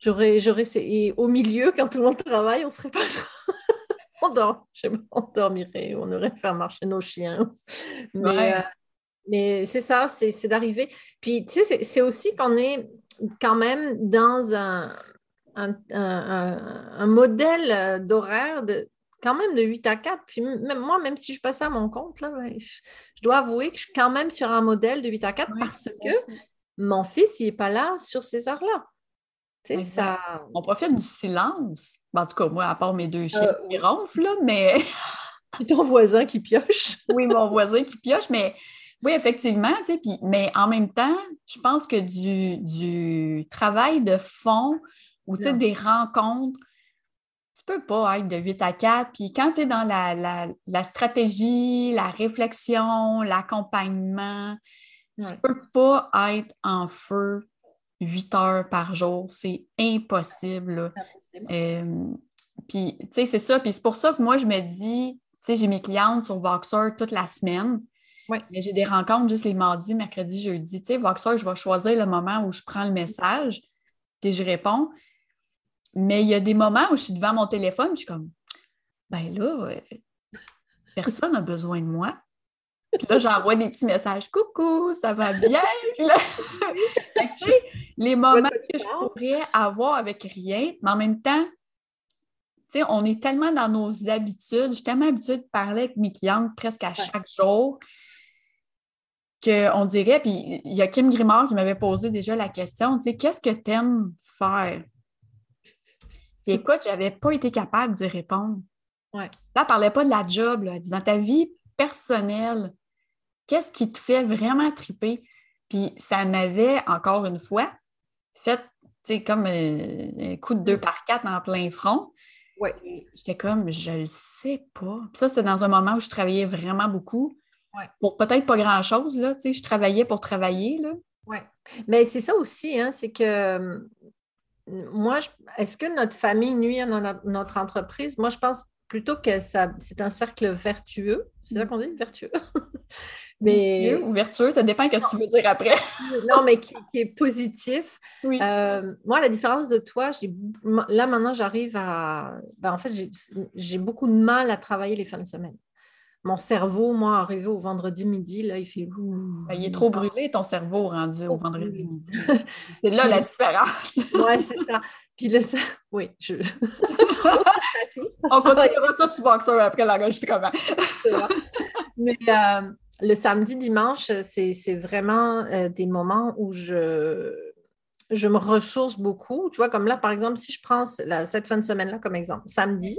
[SPEAKER 2] J'aurais, j'aurais, et au milieu, quand tout le monde travaille, on serait pas là. *laughs* on, dort, on dormirait, on aurait fait marcher nos chiens. Mais, euh, mais c'est ça, c'est d'arriver. Puis, tu sais, c'est aussi qu'on est quand même dans un, un, modèle d'horaire de quand même de 8 à 4. Puis même moi, même si je passe à mon compte, là, ben, je, dois avouer que je suis quand même sur un modèle de 8 à 4 parce que mon fils, il n'est pas là sur ces heures-là. Ça...
[SPEAKER 1] On profite du silence. Ben, en tout cas, moi, à part mes deux chiens euh, qui ronflent, là, mais.
[SPEAKER 2] Puis *laughs* ton voisin qui pioche.
[SPEAKER 1] oui, mon voisin qui pioche, mais oui, effectivement, tu sais, mais en même temps, je pense que du, travail de fond ou des rencontres, tu peux pas être de 8 à 4. Puis quand tu es dans la, stratégie, la réflexion, l'accompagnement, tu tu peux pas être en feu 8 heures par jour. C'est impossible. Puis, tu sais, c'est ça. Puis c'est pour ça que moi, je me dis, tu sais, j'ai mes clientes sur Voxer toute la semaine.
[SPEAKER 2] Oui.
[SPEAKER 1] Mais j'ai des rencontres juste les mardis, mercredis, jeudi. Tu sais, Voxer, je vais choisir le moment où je prends le message et je réponds. Mais il y a des moments où je suis devant mon téléphone je suis comme, ben là, euh, personne n'a besoin de moi. Puis là, j'envoie des petits messages. Coucou, ça va bien? *laughs* tu sais, les moments que je pourrais avoir avec rien, mais en même temps, tu sais, on est tellement dans nos habitudes. Je suis tellement habituée de parler avec mes clientes presque à chaque jour qu'on dirait, puis il y a Kim Grimard qui m'avait posé déjà la question, tu sais, qu'est-ce que tu aimes faire? Puis écoute, j'avais pas été capable d'y répondre.
[SPEAKER 2] Ouais.
[SPEAKER 1] Là, elle parlait pas de la job, là. Elle dit dans ta vie personnelle, qu'est-ce qui te fait vraiment triper? Puis ça m'avait, encore une fois, fait, tu sais, comme euh, un coup de deux par quatre en plein front.
[SPEAKER 2] Ouais.
[SPEAKER 1] J'étais comme, je le sais pas. Puis ça, c'était dans un moment où je travaillais vraiment beaucoup.
[SPEAKER 2] Ouais.
[SPEAKER 1] Pour peut-être pas grand-chose, là. Tu sais, je travaillais pour travailler, là.
[SPEAKER 2] Ouais. Mais c'est ça aussi, hein, c'est que euh, moi, je- est-ce que notre famille nuit à no- notre entreprise? Moi, je pense plutôt que ça, c'est un cercle vertueux. C'est ça qu'on dit, vertueux? *laughs* Mais
[SPEAKER 1] Vicieux ou vertueux, ça dépend de ce que tu veux dire après.
[SPEAKER 2] non, mais qui, qui est positif.
[SPEAKER 1] Oui.
[SPEAKER 2] Euh, moi, la différence de toi, j'ai- là maintenant, j'arrive à. ben, en fait, j'ai- j'ai beaucoup de mal à travailler les fins de semaine. Mon cerveau, moi, arrivé au vendredi midi, là, il fait. ouh.
[SPEAKER 1] Ben, il est trop brûlé, ton cerveau, rendu au vendredi midi. C'est là la *laughs* différence.
[SPEAKER 2] Ouais, c'est ça. Puis le. Oui, je. *laughs*
[SPEAKER 1] On continuera ça sur Boxer après l'enregistrement.
[SPEAKER 2] Mais euh, le samedi, dimanche, c'est vraiment euh, des moments où je, je me ressource beaucoup. Tu vois, comme là, par exemple, si je prends la- cette fin de semaine-là comme exemple, samedi,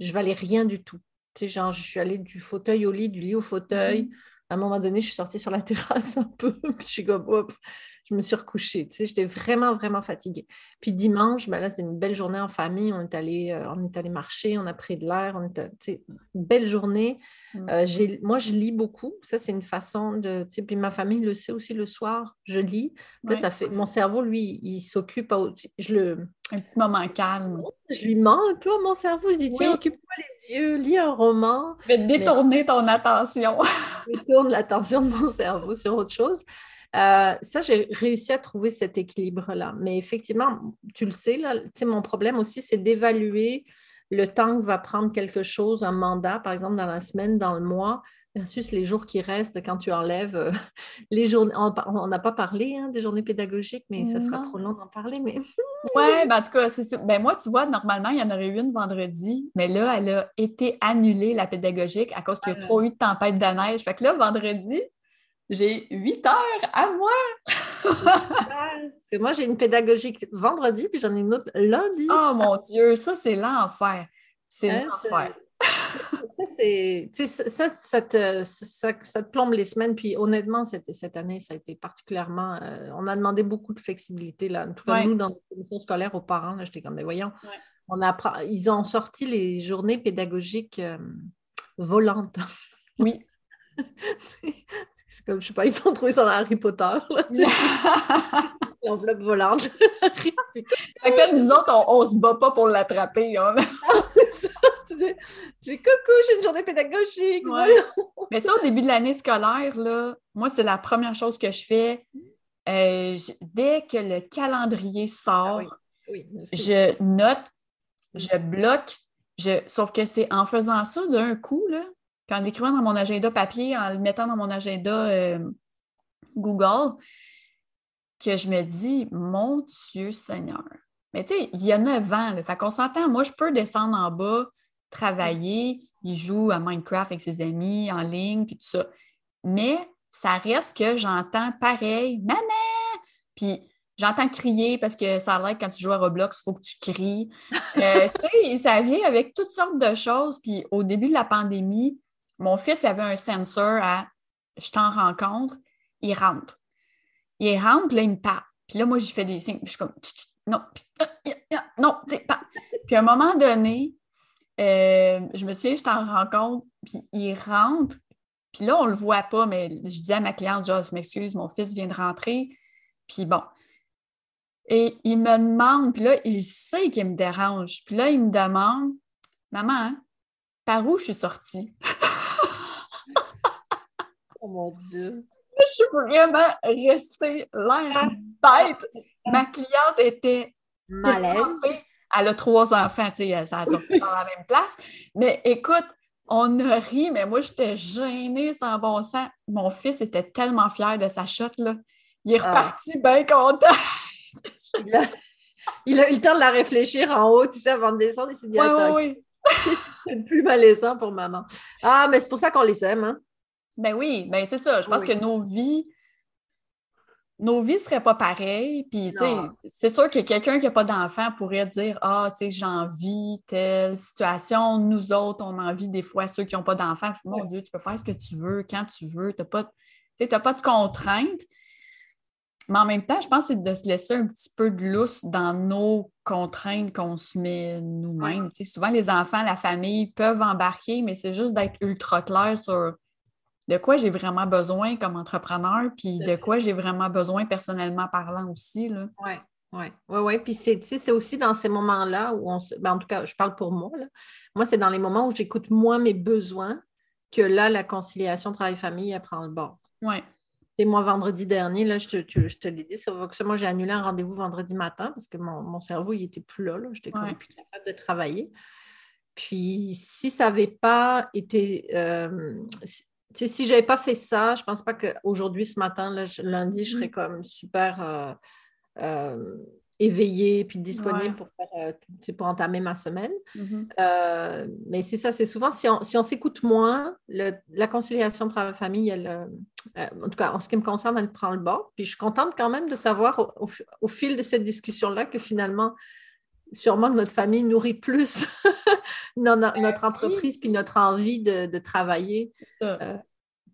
[SPEAKER 2] je valais rien du tout. Tu sais, genre, je suis allée du fauteuil au lit, du lit au fauteuil. À un moment donné, je suis sortie sur la *laughs* terrasse un peu, je suis comme, hop, je me suis recouchée. Tu sais, j'étais vraiment, vraiment fatiguée. Puis dimanche, ben là, c'était une belle journée en famille. On est allé, euh, on est allé marcher, on a pris de l'air. On était, tu sais, une belle journée.
[SPEAKER 1] Mm.
[SPEAKER 2] Euh, j'ai- moi, je lis beaucoup. Ça, c'est une façon de. tu sais, Puis ma famille le sait aussi le soir. Je lis. Puis Là,
[SPEAKER 1] Ouais.
[SPEAKER 2] ça fait. Mon cerveau, lui, il s'occupe. à- Je le.
[SPEAKER 1] Un petit moment calme.
[SPEAKER 2] Je lui mens un peu à mon cerveau. Je dis, tiens,
[SPEAKER 1] Oui.
[SPEAKER 2] occupe-toi les yeux, lis un roman.
[SPEAKER 1] Je vais détourner ton attention.
[SPEAKER 2] Je tourne l'attention de mon cerveau sur autre chose. Euh, ça, j'ai réussi à trouver cet équilibre-là. Mais effectivement, tu le sais, là, mon problème aussi, c'est d'évaluer le temps que va prendre quelque chose, un mandat, par exemple, dans la semaine, dans le mois, versus les jours qui restent quand tu enlèves euh, *laughs* les journées. On n'a pas parlé hein, des journées pédagogiques, mais ça sera trop long d'en parler. Mais *laughs*
[SPEAKER 1] Ouais, ben en tout cas, c'est ça. Ben moi, tu vois, normalement, il y en aurait eu une vendredi, mais là, elle a été annulée, la pédagogique, à cause qu'il y a
[SPEAKER 2] Ah.
[SPEAKER 1] trop eu de tempête de neige. Fait que là, vendredi, j'ai 8 heures à moi.
[SPEAKER 2] Parce que moi, j'ai une pédagogique vendredi, puis j'en ai une autre lundi.
[SPEAKER 1] Oh mon Dieu, ça, c'est l'enfer. C'est
[SPEAKER 2] Hein,
[SPEAKER 1] l'enfer.
[SPEAKER 2] Ça, c'est. tu sais, Ça, ça, ça te, ça- ça te plombe les semaines. Puis honnêtement, cette, cette année, ça a été particulièrement. euh, on a demandé beaucoup de flexibilité. Là. En tout cas,
[SPEAKER 1] Ouais.
[SPEAKER 2] nous, dans nos commissions scolaires aux parents, là, j'étais comme, mais voyons,
[SPEAKER 1] Ouais.
[SPEAKER 2] on apprend, ils ont sorti les journées pédagogiques euh, volantes.
[SPEAKER 1] Oui. *laughs*
[SPEAKER 2] C'est comme, je sais pas, ils ont trouvé ça dans Harry Potter, là, *laughs* l'enveloppe volante. *laughs*
[SPEAKER 1] Fait que là, nous autres, on, on se bat pas pour l'attraper. hein. *laughs*
[SPEAKER 2] C'est ça, tu fais coucou, j'ai une journée pédagogique.
[SPEAKER 1] Ouais. Mais ça, au début de l'année scolaire, là, moi, c'est la première chose que je fais. Euh, je- dès que le calendrier sort,
[SPEAKER 2] Ah oui. Oui, aussi.
[SPEAKER 1] je note, je bloque, je... sauf que c'est en faisant ça d'un coup, là, puis en l'écrivant dans mon agenda papier, en le mettant dans mon agenda euh, Google, que je me dis, mon Dieu Seigneur. Mais tu sais, il y a 9 ans, là, fait qu'on s'entend, moi, je peux descendre en bas, travailler, il joue à Minecraft avec ses amis en ligne, puis tout ça. Mais ça reste que j'entends pareil, maman! Puis j'entends crier parce que ça a l'air que quand tu joues à Roblox, il faut que tu cries. Euh, *laughs* tu sais, ça vient avec toutes sortes de choses. Puis au début de la pandémie, mon fils avait un sensor à je t'en rencontre, il rentre. Il rentre, là, il me parle. Puis là, moi, j'ai fait des signes. Je suis comme, non, euh, euh, euh, non, tu pas. Puis à un moment donné, euh, je me souviens, je t'en rencontre, puis il rentre. Puis là, on le voit pas, mais je dis à ma cliente, genre, je m'excuse, mon fils vient de rentrer. Puis bon. Et il me demande, puis là, il sait qu'il me dérange. Puis là, il me demande, maman, par où je suis sortie?
[SPEAKER 2] Oh mon Dieu.
[SPEAKER 1] Je suis vraiment restée l'air bête. Ma cliente était
[SPEAKER 2] Malaise.
[SPEAKER 1] Elle a trois enfants, tu sais, ça a sorti dans la même place. Mais écoute, on a ri, mais moi, j'étais gênée sans bon sens. Mon fils était tellement fier de sa shot, là. Il est
[SPEAKER 2] Ah.
[SPEAKER 1] reparti bien content.
[SPEAKER 2] Il a, il a eu le temps de la réfléchir en haut, tu sais, avant de descendre. Il s'est dit, attends,
[SPEAKER 1] oui, oui. *laughs*
[SPEAKER 2] c'est plus malaisant pour maman. Ah, mais c'est pour ça qu'on les aime, hein?
[SPEAKER 1] Ben oui, ben c'est ça. Je pense
[SPEAKER 2] Oui.
[SPEAKER 1] que nos vies nos vies ne seraient pas pareilles. Puis, tu sais, c'est sûr que quelqu'un qui n'a pas d'enfant pourrait dire Ah, tu sais, j'ai envie telle situation. Nous autres, on envie des fois, ceux qui n'ont pas d'enfant. Mon Dieu, tu peux faire ce que tu veux, quand tu veux. Tu n'as pas, pas de contraintes. Mais en même temps, je pense que c'est de se laisser un petit peu de lousse dans nos contraintes qu'on se met nous-mêmes. Souvent, les enfants, la famille peuvent embarquer, mais c'est juste d'être ultra clair sur de quoi j'ai vraiment besoin comme entrepreneur, puis de quoi j'ai vraiment besoin personnellement parlant aussi.
[SPEAKER 2] Oui, oui, oui, oui. Puis c'est aussi dans ces moments-là où on ben, en tout cas, je parle pour moi. Moi, c'est dans les moments où j'écoute moins mes besoins que là, la conciliation travail-famille, elle prend le bord.
[SPEAKER 1] Oui.
[SPEAKER 2] C'est moi, vendredi dernier, là, je te, je te l'ai dit, c'est moi, j'ai annulé un rendez-vous vendredi matin parce que mon, cerveau, il n'était plus là. là. J'étais comme plus capable de travailler. Puis, si ça n'avait pas été. Euh, si je n'avais pas fait ça, je ne pense pas qu'aujourd'hui, ce matin, lundi, je serais mm. comme super euh, euh, éveillée puis disponible pour, faire, euh, pour entamer ma semaine. Mm-hmm. mais c'est ça, c'est souvent, si on s'écoute moins, la conciliation travail-famille, elle, en tout cas, en ce qui me concerne, elle prend le bord. Puis je suis contente quand même de savoir au, fil de cette discussion-là que finalement, sûrement que notre famille nourrit plus *laughs* ben notre entreprise puis notre envie de, travailler. Euh,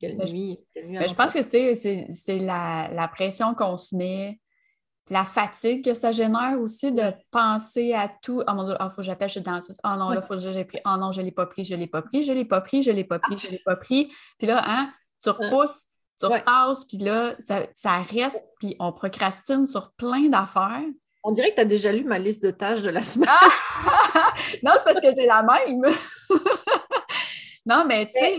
[SPEAKER 1] quelle ben, nuit, ben, je pense que c'est la, pression qu'on se met, la fatigue que ça génère aussi de penser à tout. Oh mon Dieu, il faut que j'appelle, je suis dans Oh non, là, faut que j'ai pris. Oh non, je ne l'ai pas pris, je ne l'ai pas pris, je ne l'ai pas pris, je ne l'ai pas pris, je ne l'ai pas pris. Puis là, hein, tu repousses, tu repasses, puis là, ça, ça reste, puis on procrastine sur plein d'affaires.
[SPEAKER 2] On dirait que tu as déjà lu ma liste de tâches de la semaine. *laughs*
[SPEAKER 1] non, c'est parce que j'ai la même. *laughs* non, mais tu sais.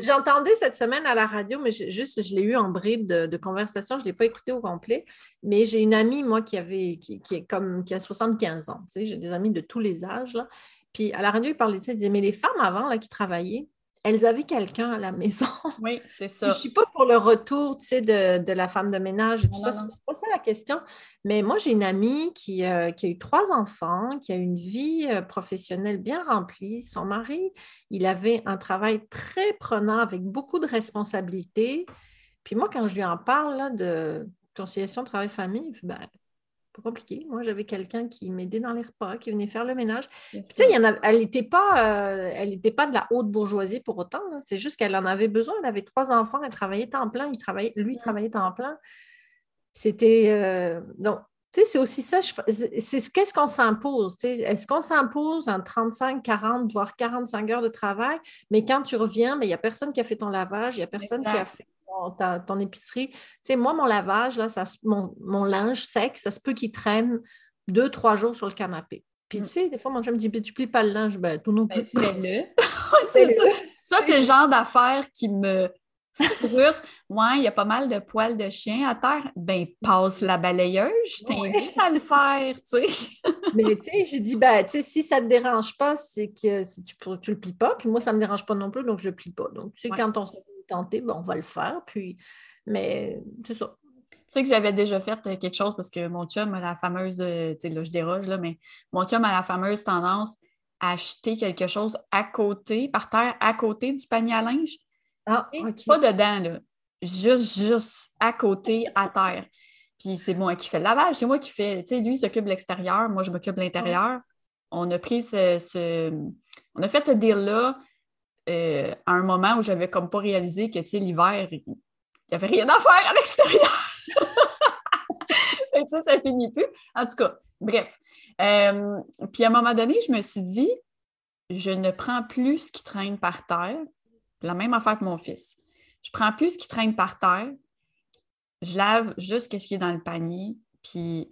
[SPEAKER 2] J'entendais cette semaine à la radio, mais juste, je l'ai eu en bribe de, conversation, je ne l'ai pas écouté au complet. Mais j'ai une amie, moi, qui avait qui, est comme qui a 75 ans. Tu sais, j'ai des amis de tous les âges. Là. Puis à la radio, il parlait de ça, il disait, mais les femmes avant là, qui travaillaient, elles avaient quelqu'un à la maison. *laughs*
[SPEAKER 1] Oui, c'est ça.
[SPEAKER 2] je ne suis pas pour le retour tu sais, de, la femme de ménage et tout ça. C'est pas ça la question. Mais moi, j'ai une amie qui, euh, qui, a eu trois enfants, qui a une vie euh, professionnelle bien remplie. Son mari, il avait un travail très prenant avec beaucoup de responsabilités. Puis moi, quand je lui en parle de conciliation travail-famille, ben, compliqué. Moi, j'avais quelqu'un qui m'aidait dans les repas, qui venait faire le ménage. Tu sais, elle n'était pas, euh, pas de la haute bourgeoisie pour autant. C'est juste qu'elle en avait besoin. Elle avait trois enfants, elle travaillait temps plein. Il travaillait, lui, travaillait temps plein. C'était. Euh, donc, tu sais, c'est aussi ça. C'est qu'est-ce qu'on s'impose. Est-ce qu'on s'impose en 35, 40, voire 45 heures de travail, mais quand tu reviens, il n'y a personne qui a fait ton lavage, il n'y a personne qui a fait ton, épicerie. Tu sais, moi, mon lavage, là, ça, mon, linge sec, ça se peut qu'il traîne deux, trois jours sur le canapé. Puis, mm. tu sais, des fois, mon chum me dit, tu plies pas le linge, ben, tout non ben,
[SPEAKER 1] plus. Fais-le. *laughs* c'est ça. Ça, c'est le genre d'affaire qui me frustre. Ouais, il y a pas mal de poils de chien à terre. Ben, passe la balayeuse, je t'invite à le faire, tu sais. *laughs*
[SPEAKER 2] Mais, tu sais, j'ai dit, ben, tu sais, si ça te dérange pas, c'est que tu, tu le plies pas. Puis moi, ça me dérange pas non plus, donc je le plie pas. Donc, tu sais, quand on se tenter, ben, on va le faire. Puis, mais c'est ça.
[SPEAKER 1] Tu sais que j'avais déjà fait euh, quelque chose parce que mon chum a la fameuse, euh, tu sais, là, je déroge, là, mais mon chum a la fameuse tendance à acheter quelque chose à côté, par terre, à côté du panier à linge.
[SPEAKER 2] Ah,
[SPEAKER 1] Pas dedans, là. Juste, juste à côté, à terre. Puis c'est moi qui fais le lavage, c'est moi qui fais. Tu sais, lui, il s'occupe de l'extérieur, moi, je m'occupe de l'intérieur. On a pris ce, On a fait ce deal-là euh, à un moment où j'avais comme pas réalisé que, l'hiver, il n'y avait rien à faire à l'extérieur. *laughs* ça, ça finit plus. En tout cas, bref. Euh, puis à un moment donné, je me suis dit, je ne prends plus ce qui traîne par terre. La même affaire que mon fils. Je prends plus ce qui traîne par terre. Je lave juste ce qui est dans le panier. Puis,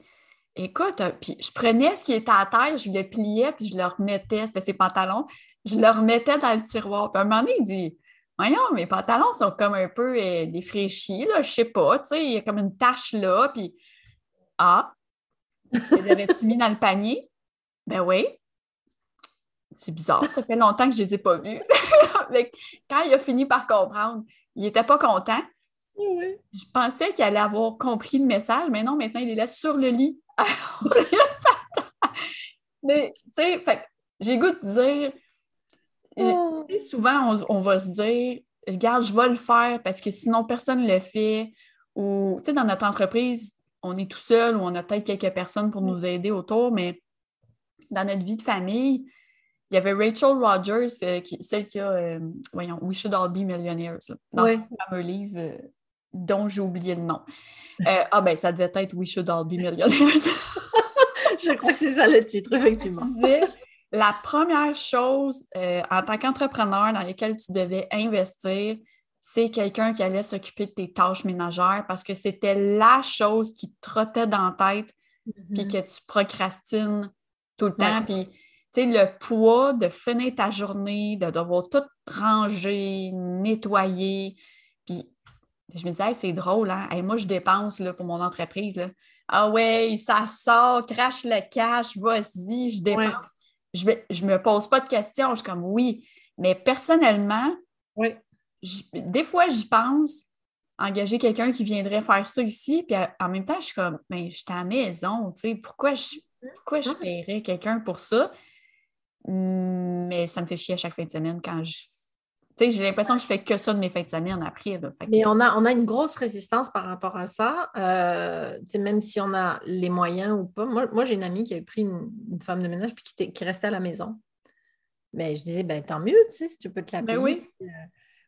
[SPEAKER 1] écoute, puis je prenais ce qui était à terre, je le pliais, puis je le remettais. C'était ses pantalons je le remettais dans le tiroir. Puis à un moment donné, il dit Voyons, mes pantalons sont comme un peu euh, défraîchis, là, je sais pas, tu sais, il y a comme une tache là, puis Ah, les avais-tu mis dans le panier? Ben oui. C'est bizarre, ça fait longtemps que je ne les ai pas vus. *laughs* Quand il a fini par comprendre, il n'était pas content. Je pensais qu'il allait avoir compris le message, mais non, maintenant, il est là sur le lit. *laughs* mais, tu sais, j'ai goût de dire, souvent, on, va se dire, regarde, je vais le faire parce que sinon personne ne le fait où, tu sais, dans notre entreprise, on est tout seul ou on a peut-être quelques personnes pour nous aider autour, mais dans notre vie de famille, il y avait Rachel Rogers, euh, qui, celle qui a, euh, voyons, We Should All Be Millionaires, dans ce fameux livre euh, dont j'ai oublié le nom. ah ben, ça devait être We Should All Be Millionaires. *laughs*
[SPEAKER 2] Je crois que c'est ça le titre, effectivement. *laughs*
[SPEAKER 1] la première chose en tant qu'entrepreneur dans laquelle tu devais investir, c'est quelqu'un qui allait s'occuper de tes tâches ménagères parce que c'était la chose qui te trottait dans la tête puis mm-hmm. que tu procrastines tout le temps. Puis sais, le poids de finir ta journée, de devoir tout ranger, nettoyer. Puis je me disais, c'est drôle, hein? moi, je dépense là, pour mon entreprise. Là. Ah ouais, ça sort, crache le cash, vas-y, je dépense. Je ne me pose pas de questions. Je suis comme oui. Mais personnellement,
[SPEAKER 2] oui.
[SPEAKER 1] des fois, j'y pense, engager quelqu'un qui viendrait faire ça ici, puis en même temps, je suis comme, mais ben, je suis à la maison, tu sais, pourquoi je, pourquoi je paierais quelqu'un pour ça? mais ça me fait chier à chaque fin de semaine quand je. Tu sais, j'ai l'impression que je fais que ça de mes fins de semaine après.
[SPEAKER 2] Mais on a, on a une grosse résistance par rapport à ça. Euh, même si on a les moyens ou pas. Moi, j'ai une amie qui avait pris une, femme de ménage puis qui, qui, restait à la maison. Mais je disais, ben tant mieux, tu sais, si tu peux te la ben
[SPEAKER 1] payer.
[SPEAKER 2] oui.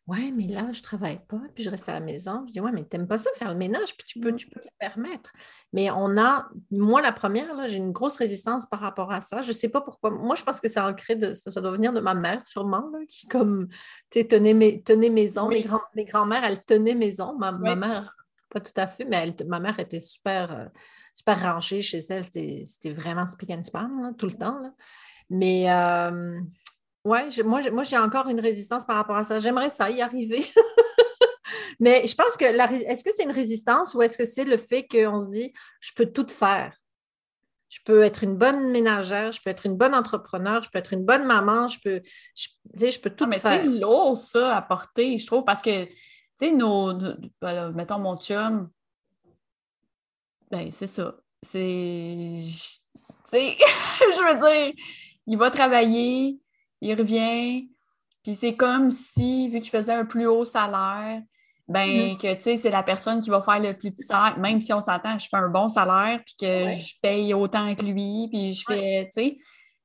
[SPEAKER 2] Ouais, mais là, je ne travaille pas, puis je reste à la maison. Je dis, ouais, mais tu n'aimes pas ça, faire le ménage, puis tu peux, mmh. tu peux le permettre. Mais on a, moi, la première, là, j'ai une grosse résistance par rapport à ça. Je ne sais pas pourquoi. Moi, je pense que c'est ancré, de, ça, doit venir de ma mère, sûrement, qui, comme, tu sais, tenait, mes, tenait maison. Mes, grands, mes grands-mères, elles tenaient maison. Ma, ma, mère, pas tout à fait, mais elle, ma mère était super, euh, super rangée chez elle. C'était vraiment speak and span, tout le temps. Là. Mais. Euh, oui, moi, moi j'ai encore une résistance par rapport à ça. J'aimerais ça y arriver. *laughs* Mais je pense que est-ce que c'est une résistance ou est-ce que c'est le fait qu'on se dit je peux tout faire? Je peux être une bonne ménagère, je peux être une bonne entrepreneur, je peux être une bonne maman, je peux, je, je peux tout ah, mais
[SPEAKER 1] faire. C'est lourd, ça, à porter, je trouve, parce que, tu sais, nos, ben mettons mon chum, ben, c'est ça. C'est, tu sais, *laughs* je veux dire, il va travailler, il revient, puis c'est comme si, vu qu'il faisait un plus haut salaire, ben mm-hmm. que tu sais, c'est la personne qui va faire le plus petit salaire, même si on s'entend, je fais un bon salaire, puis que je paye autant que lui, puis je fais, tu sais.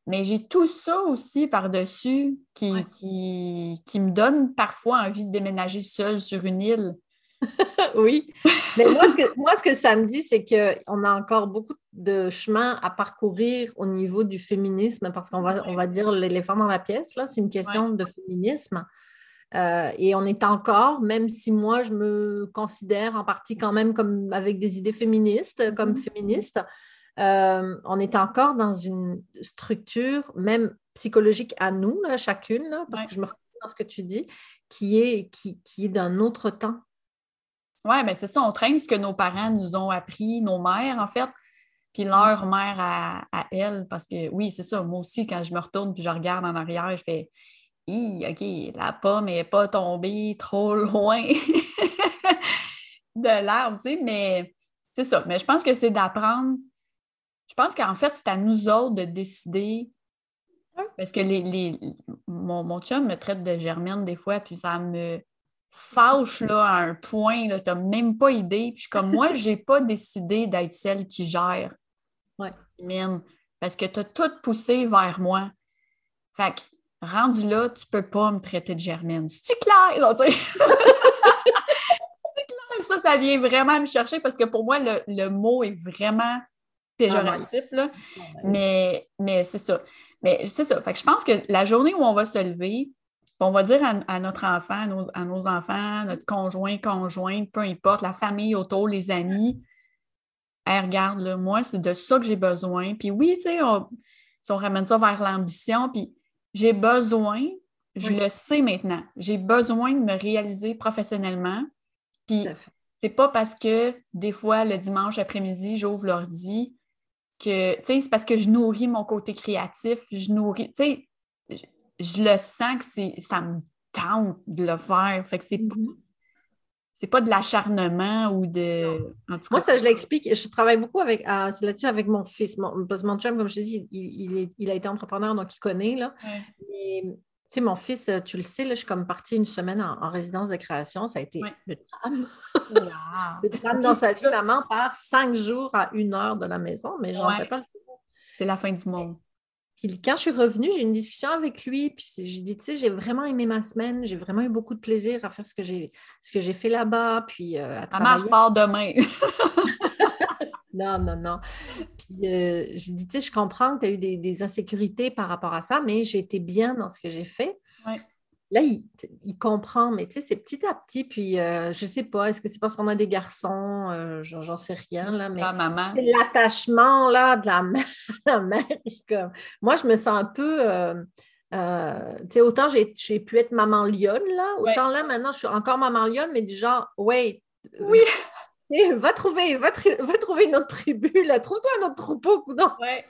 [SPEAKER 1] Mais j'ai tout ça aussi par-dessus qui, qui, qui, me donne parfois envie de déménager seule sur une île. *laughs*
[SPEAKER 2] oui. Mais moi ce, que, *laughs* moi, ce que ça me dit, c'est qu'on a encore beaucoup de chemin à parcourir au niveau du féminisme, parce qu'on va, on va dire l'éléphant dans la pièce, là, c'est une question de féminisme. Euh, et on est encore, même si moi je me considère en partie quand même comme avec des idées féministes, comme mm-hmm. féministe, euh, on est encore dans une structure, même psychologique à nous, là, chacune, parce que je me reconnais dans ce que tu dis, qui est, qui, qui est d'un autre temps.
[SPEAKER 1] Oui, mais ben, c'est ça, on traîne ce que nos parents nous ont appris, nos mères, en fait, puis leur mère à, à elles, parce que oui, c'est ça, moi aussi, quand je me retourne puis je regarde en arrière, je fais OK, la pomme n'est pas tombée trop *laughs* loin de l'arbre, tu sais, mais c'est ça. Mais je pense que c'est d'apprendre. Je pense qu'en fait, c'est à nous autres de décider. Parce que les, les, mon, mon chum me traite de germaine des fois, puis ça me fâche là, à un point, tu n'as même pas idée. Puis comme moi, *laughs* je n'ai pas décidé d'être celle qui gère.
[SPEAKER 2] Ouais.
[SPEAKER 1] parce que tu as tout poussé vers moi. Fait que, rendu là, tu peux pas me traiter de Germaine. C'est clair, *laughs* C'est clair. Ça, ça vient vraiment me chercher parce que pour moi, le, mot est vraiment péjoratif. Là. Mais, mais c'est ça. Mais c'est ça. Fait que je pense que la journée où on va se lever, on va dire à, notre enfant, à nos, enfants, notre conjoint, conjointe, peu importe, la famille autour, les amis, regarde, moi, c'est de ça que j'ai besoin. Puis oui, tu sais, on, si on ramène ça vers l'ambition, puis j'ai besoin, je le sais maintenant, j'ai besoin de me réaliser professionnellement. Puis c'est pas parce que des fois, le dimanche après-midi, j'ouvre l'ordi que, tu sais, c'est parce que je nourris mon côté créatif, je nourris, tu sais, je le sens que ça me tente de le faire. Fait que c'est mm-hmm. c'est pas de l'acharnement ou de.
[SPEAKER 2] Moi, ça, je l'explique. Je travaille beaucoup avec, là-dessus avec mon fils. Mon, parce que mon chum, comme je te dis, il, il, a été entrepreneur, donc il connaît. Là. Tu sais, mon fils, euh, tu le sais, là, je suis comme partie une semaine en, résidence de création. Ça a été le drame. le drame dans sa vie. Maman part cinq jours à une heure de la maison, mais j'en fais pas le
[SPEAKER 1] C'est la fin du monde.
[SPEAKER 2] Puis quand je suis revenue, j'ai eu une discussion avec lui, puis j'ai dit, tu sais, j'ai vraiment aimé ma semaine, j'ai vraiment eu beaucoup de plaisir à faire ce que j'ai, ce que j'ai fait là-bas, puis euh, à
[SPEAKER 1] travailler. part demain. *laughs* *laughs*
[SPEAKER 2] non, non, non. Puis euh, j'ai dit, tu sais, je comprends que tu as eu des, insécurités par rapport à ça, mais j'ai été bien dans ce que j'ai fait. Là, il, comprend, mais tu sais, c'est petit à petit. Puis, euh, je sais pas, est-ce que c'est parce qu'on a des garçons? Euh, j'en sais rien, là, mais l'attachement, là, de la mère, *laughs* la mère comme... Moi, je me sens un peu... Euh, tu sais, autant j'ai pu être maman lionne, là, autant là, maintenant, je suis encore maman lionne, mais du genre, wait,
[SPEAKER 1] oui. *laughs*
[SPEAKER 2] va trouver, va, va, trouver une autre tribu, là, trouve-toi un autre troupeau, non?
[SPEAKER 1] Ouais.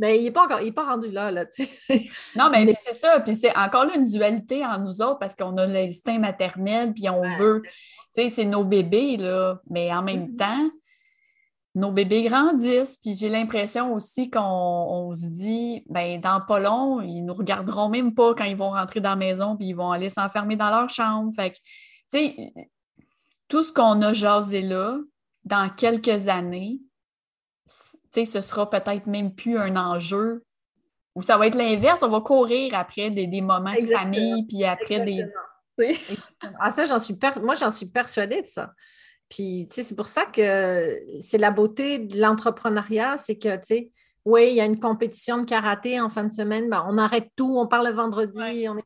[SPEAKER 2] Mais il n'est pas encore, il est pas rendu là, là, tu sais. *laughs*
[SPEAKER 1] Non, mais, c'est ça. Puis c'est encore là une dualité en nous autres parce qu'on a l'instinct maternel, puis on veut, tu sais, c'est nos bébés, là. Mais en même mm-hmm. temps, nos bébés grandissent, puis j'ai l'impression aussi qu'on se dit, ben dans pas long, ils nous regarderont même pas quand ils vont rentrer dans la maison, puis ils vont aller s'enfermer dans leur chambre. Fait que, tu sais, tout ce qu'on a jasé là, dans quelques années, ce sera peut-être même plus un enjeu. Ou ça va être l'inverse, on va courir après des, moments de famille, puis après des.
[SPEAKER 2] ah, ça, j'en suis moi, j'en suis persuadée de ça. Puis, tu sais, c'est pour ça que c'est la beauté de l'entrepreneuriat, c'est que, tu sais, oui, il y a une compétition de karaté en fin de semaine, ben, on arrête tout, on part le vendredi, on,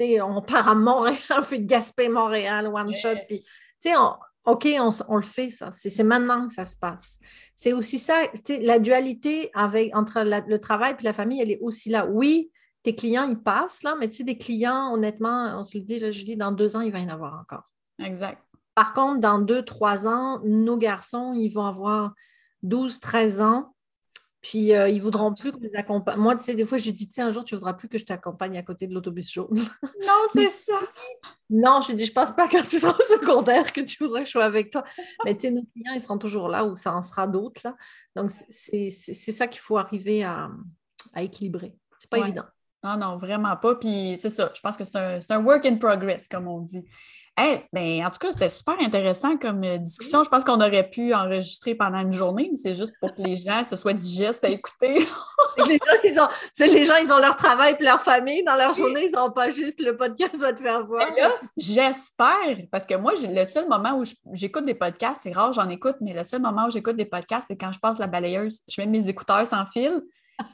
[SPEAKER 2] est, on part à Montréal, *laughs* on fait Gaspé Montréal, one shot, puis, tu sais, on, OK, on, le fait, ça. C'est maintenant que ça se passe. C'est aussi ça, la dualité avec, entre le travail et la famille, elle est aussi là. Oui, tes clients, ils passent, là, mais tu sais, des clients, honnêtement, on se le dit, là, Julie, dans deux ans, il va y en avoir encore.
[SPEAKER 1] Exact.
[SPEAKER 2] Par contre, dans deux, trois ans, nos garçons, ils vont avoir 12, 13 ans. Puis euh, ils ne voudront plus que je les accompagne. Moi, tu sais, des fois, je dis, tiens, un jour, tu ne voudras plus que je t'accompagne à côté de l'autobus jaune.
[SPEAKER 1] Non, c'est ça.
[SPEAKER 2] non, je dis, je pense pas quand tu seras au secondaire que tu voudrais que je sois avec toi. Mais tu sais, nos clients, ils seront toujours là ou ça en sera d'autres. Là. Donc, c'est ça qu'il faut arriver à, à équilibrer. C'est pas évident.
[SPEAKER 1] Non, non, vraiment pas. Puis c'est ça, je pense que c'est un, un, work in progress, comme on dit. Ben, en tout cas, c'était super intéressant comme euh, discussion. Je pense qu'on aurait pu enregistrer pendant une journée, mais c'est juste pour que les gens se soient digestes à écouter. *laughs*
[SPEAKER 2] les, gens, ils ont, les gens, ils ont leur travail et leur famille. Dans leur journée, ils n'ont pas juste le podcast va te faire voir.
[SPEAKER 1] j'espère, parce que moi, le seul moment où j'écoute des podcasts, c'est rare, j'en écoute, mais le seul moment où j'écoute des podcasts, c'est quand je passe la balayeuse. Je mets mes écouteurs sans fil,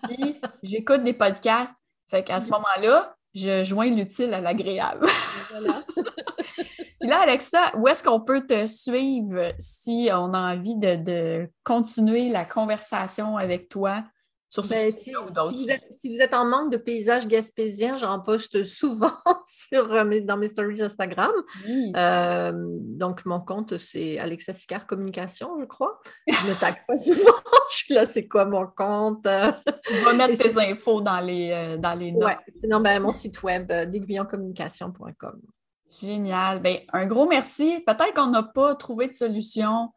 [SPEAKER 1] puis *laughs* j'écoute des podcasts. Fait qu'à ce moment-là, je joins l'utile à l'agréable. Voilà. *laughs* là, Alexa, où est-ce qu'on peut te suivre si on a envie de, continuer la conversation avec toi sur ce
[SPEAKER 2] ben, si, vous êtes, en manque de paysages gaspésiens, j'en poste *laughs* souvent sur, euh, dans mes stories Instagram. Euh, donc, mon compte, c'est Alexa Sicard Communication, je crois. Je ne tag pas *laughs* souvent. je suis là, c'est quoi mon compte?
[SPEAKER 1] On va mettre tes infos dans les, euh, dans les notes.
[SPEAKER 2] Oui, sinon, ben, mon site web, d'aiguilloncommunication.com.
[SPEAKER 1] Génial. Bien, un gros merci. Peut-être qu'on n'a pas trouvé de solution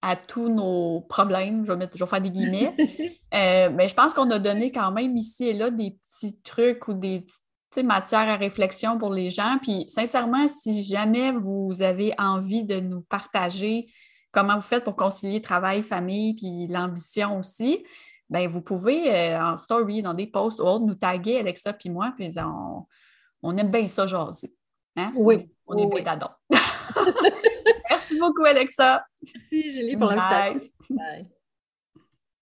[SPEAKER 1] à tous nos problèmes. Je vais, mettre, faire des guillemets. *laughs* Euh, mais je pense qu'on a donné quand même ici et là des petits trucs ou des petites matières à réflexion pour les gens. Puis, sincèrement, si jamais vous avez envie de nous partager comment vous faites pour concilier travail, famille, puis l'ambition aussi, bien, vous pouvez euh, en story, dans des posts ou autres, nous taguer Alexa puis moi, puis on, on aime bien ça jaser.
[SPEAKER 2] Hein? Oui.
[SPEAKER 1] On est bien *laughs* Merci beaucoup, Alexa.
[SPEAKER 2] Merci, Julie, pour l'invitation. Bye.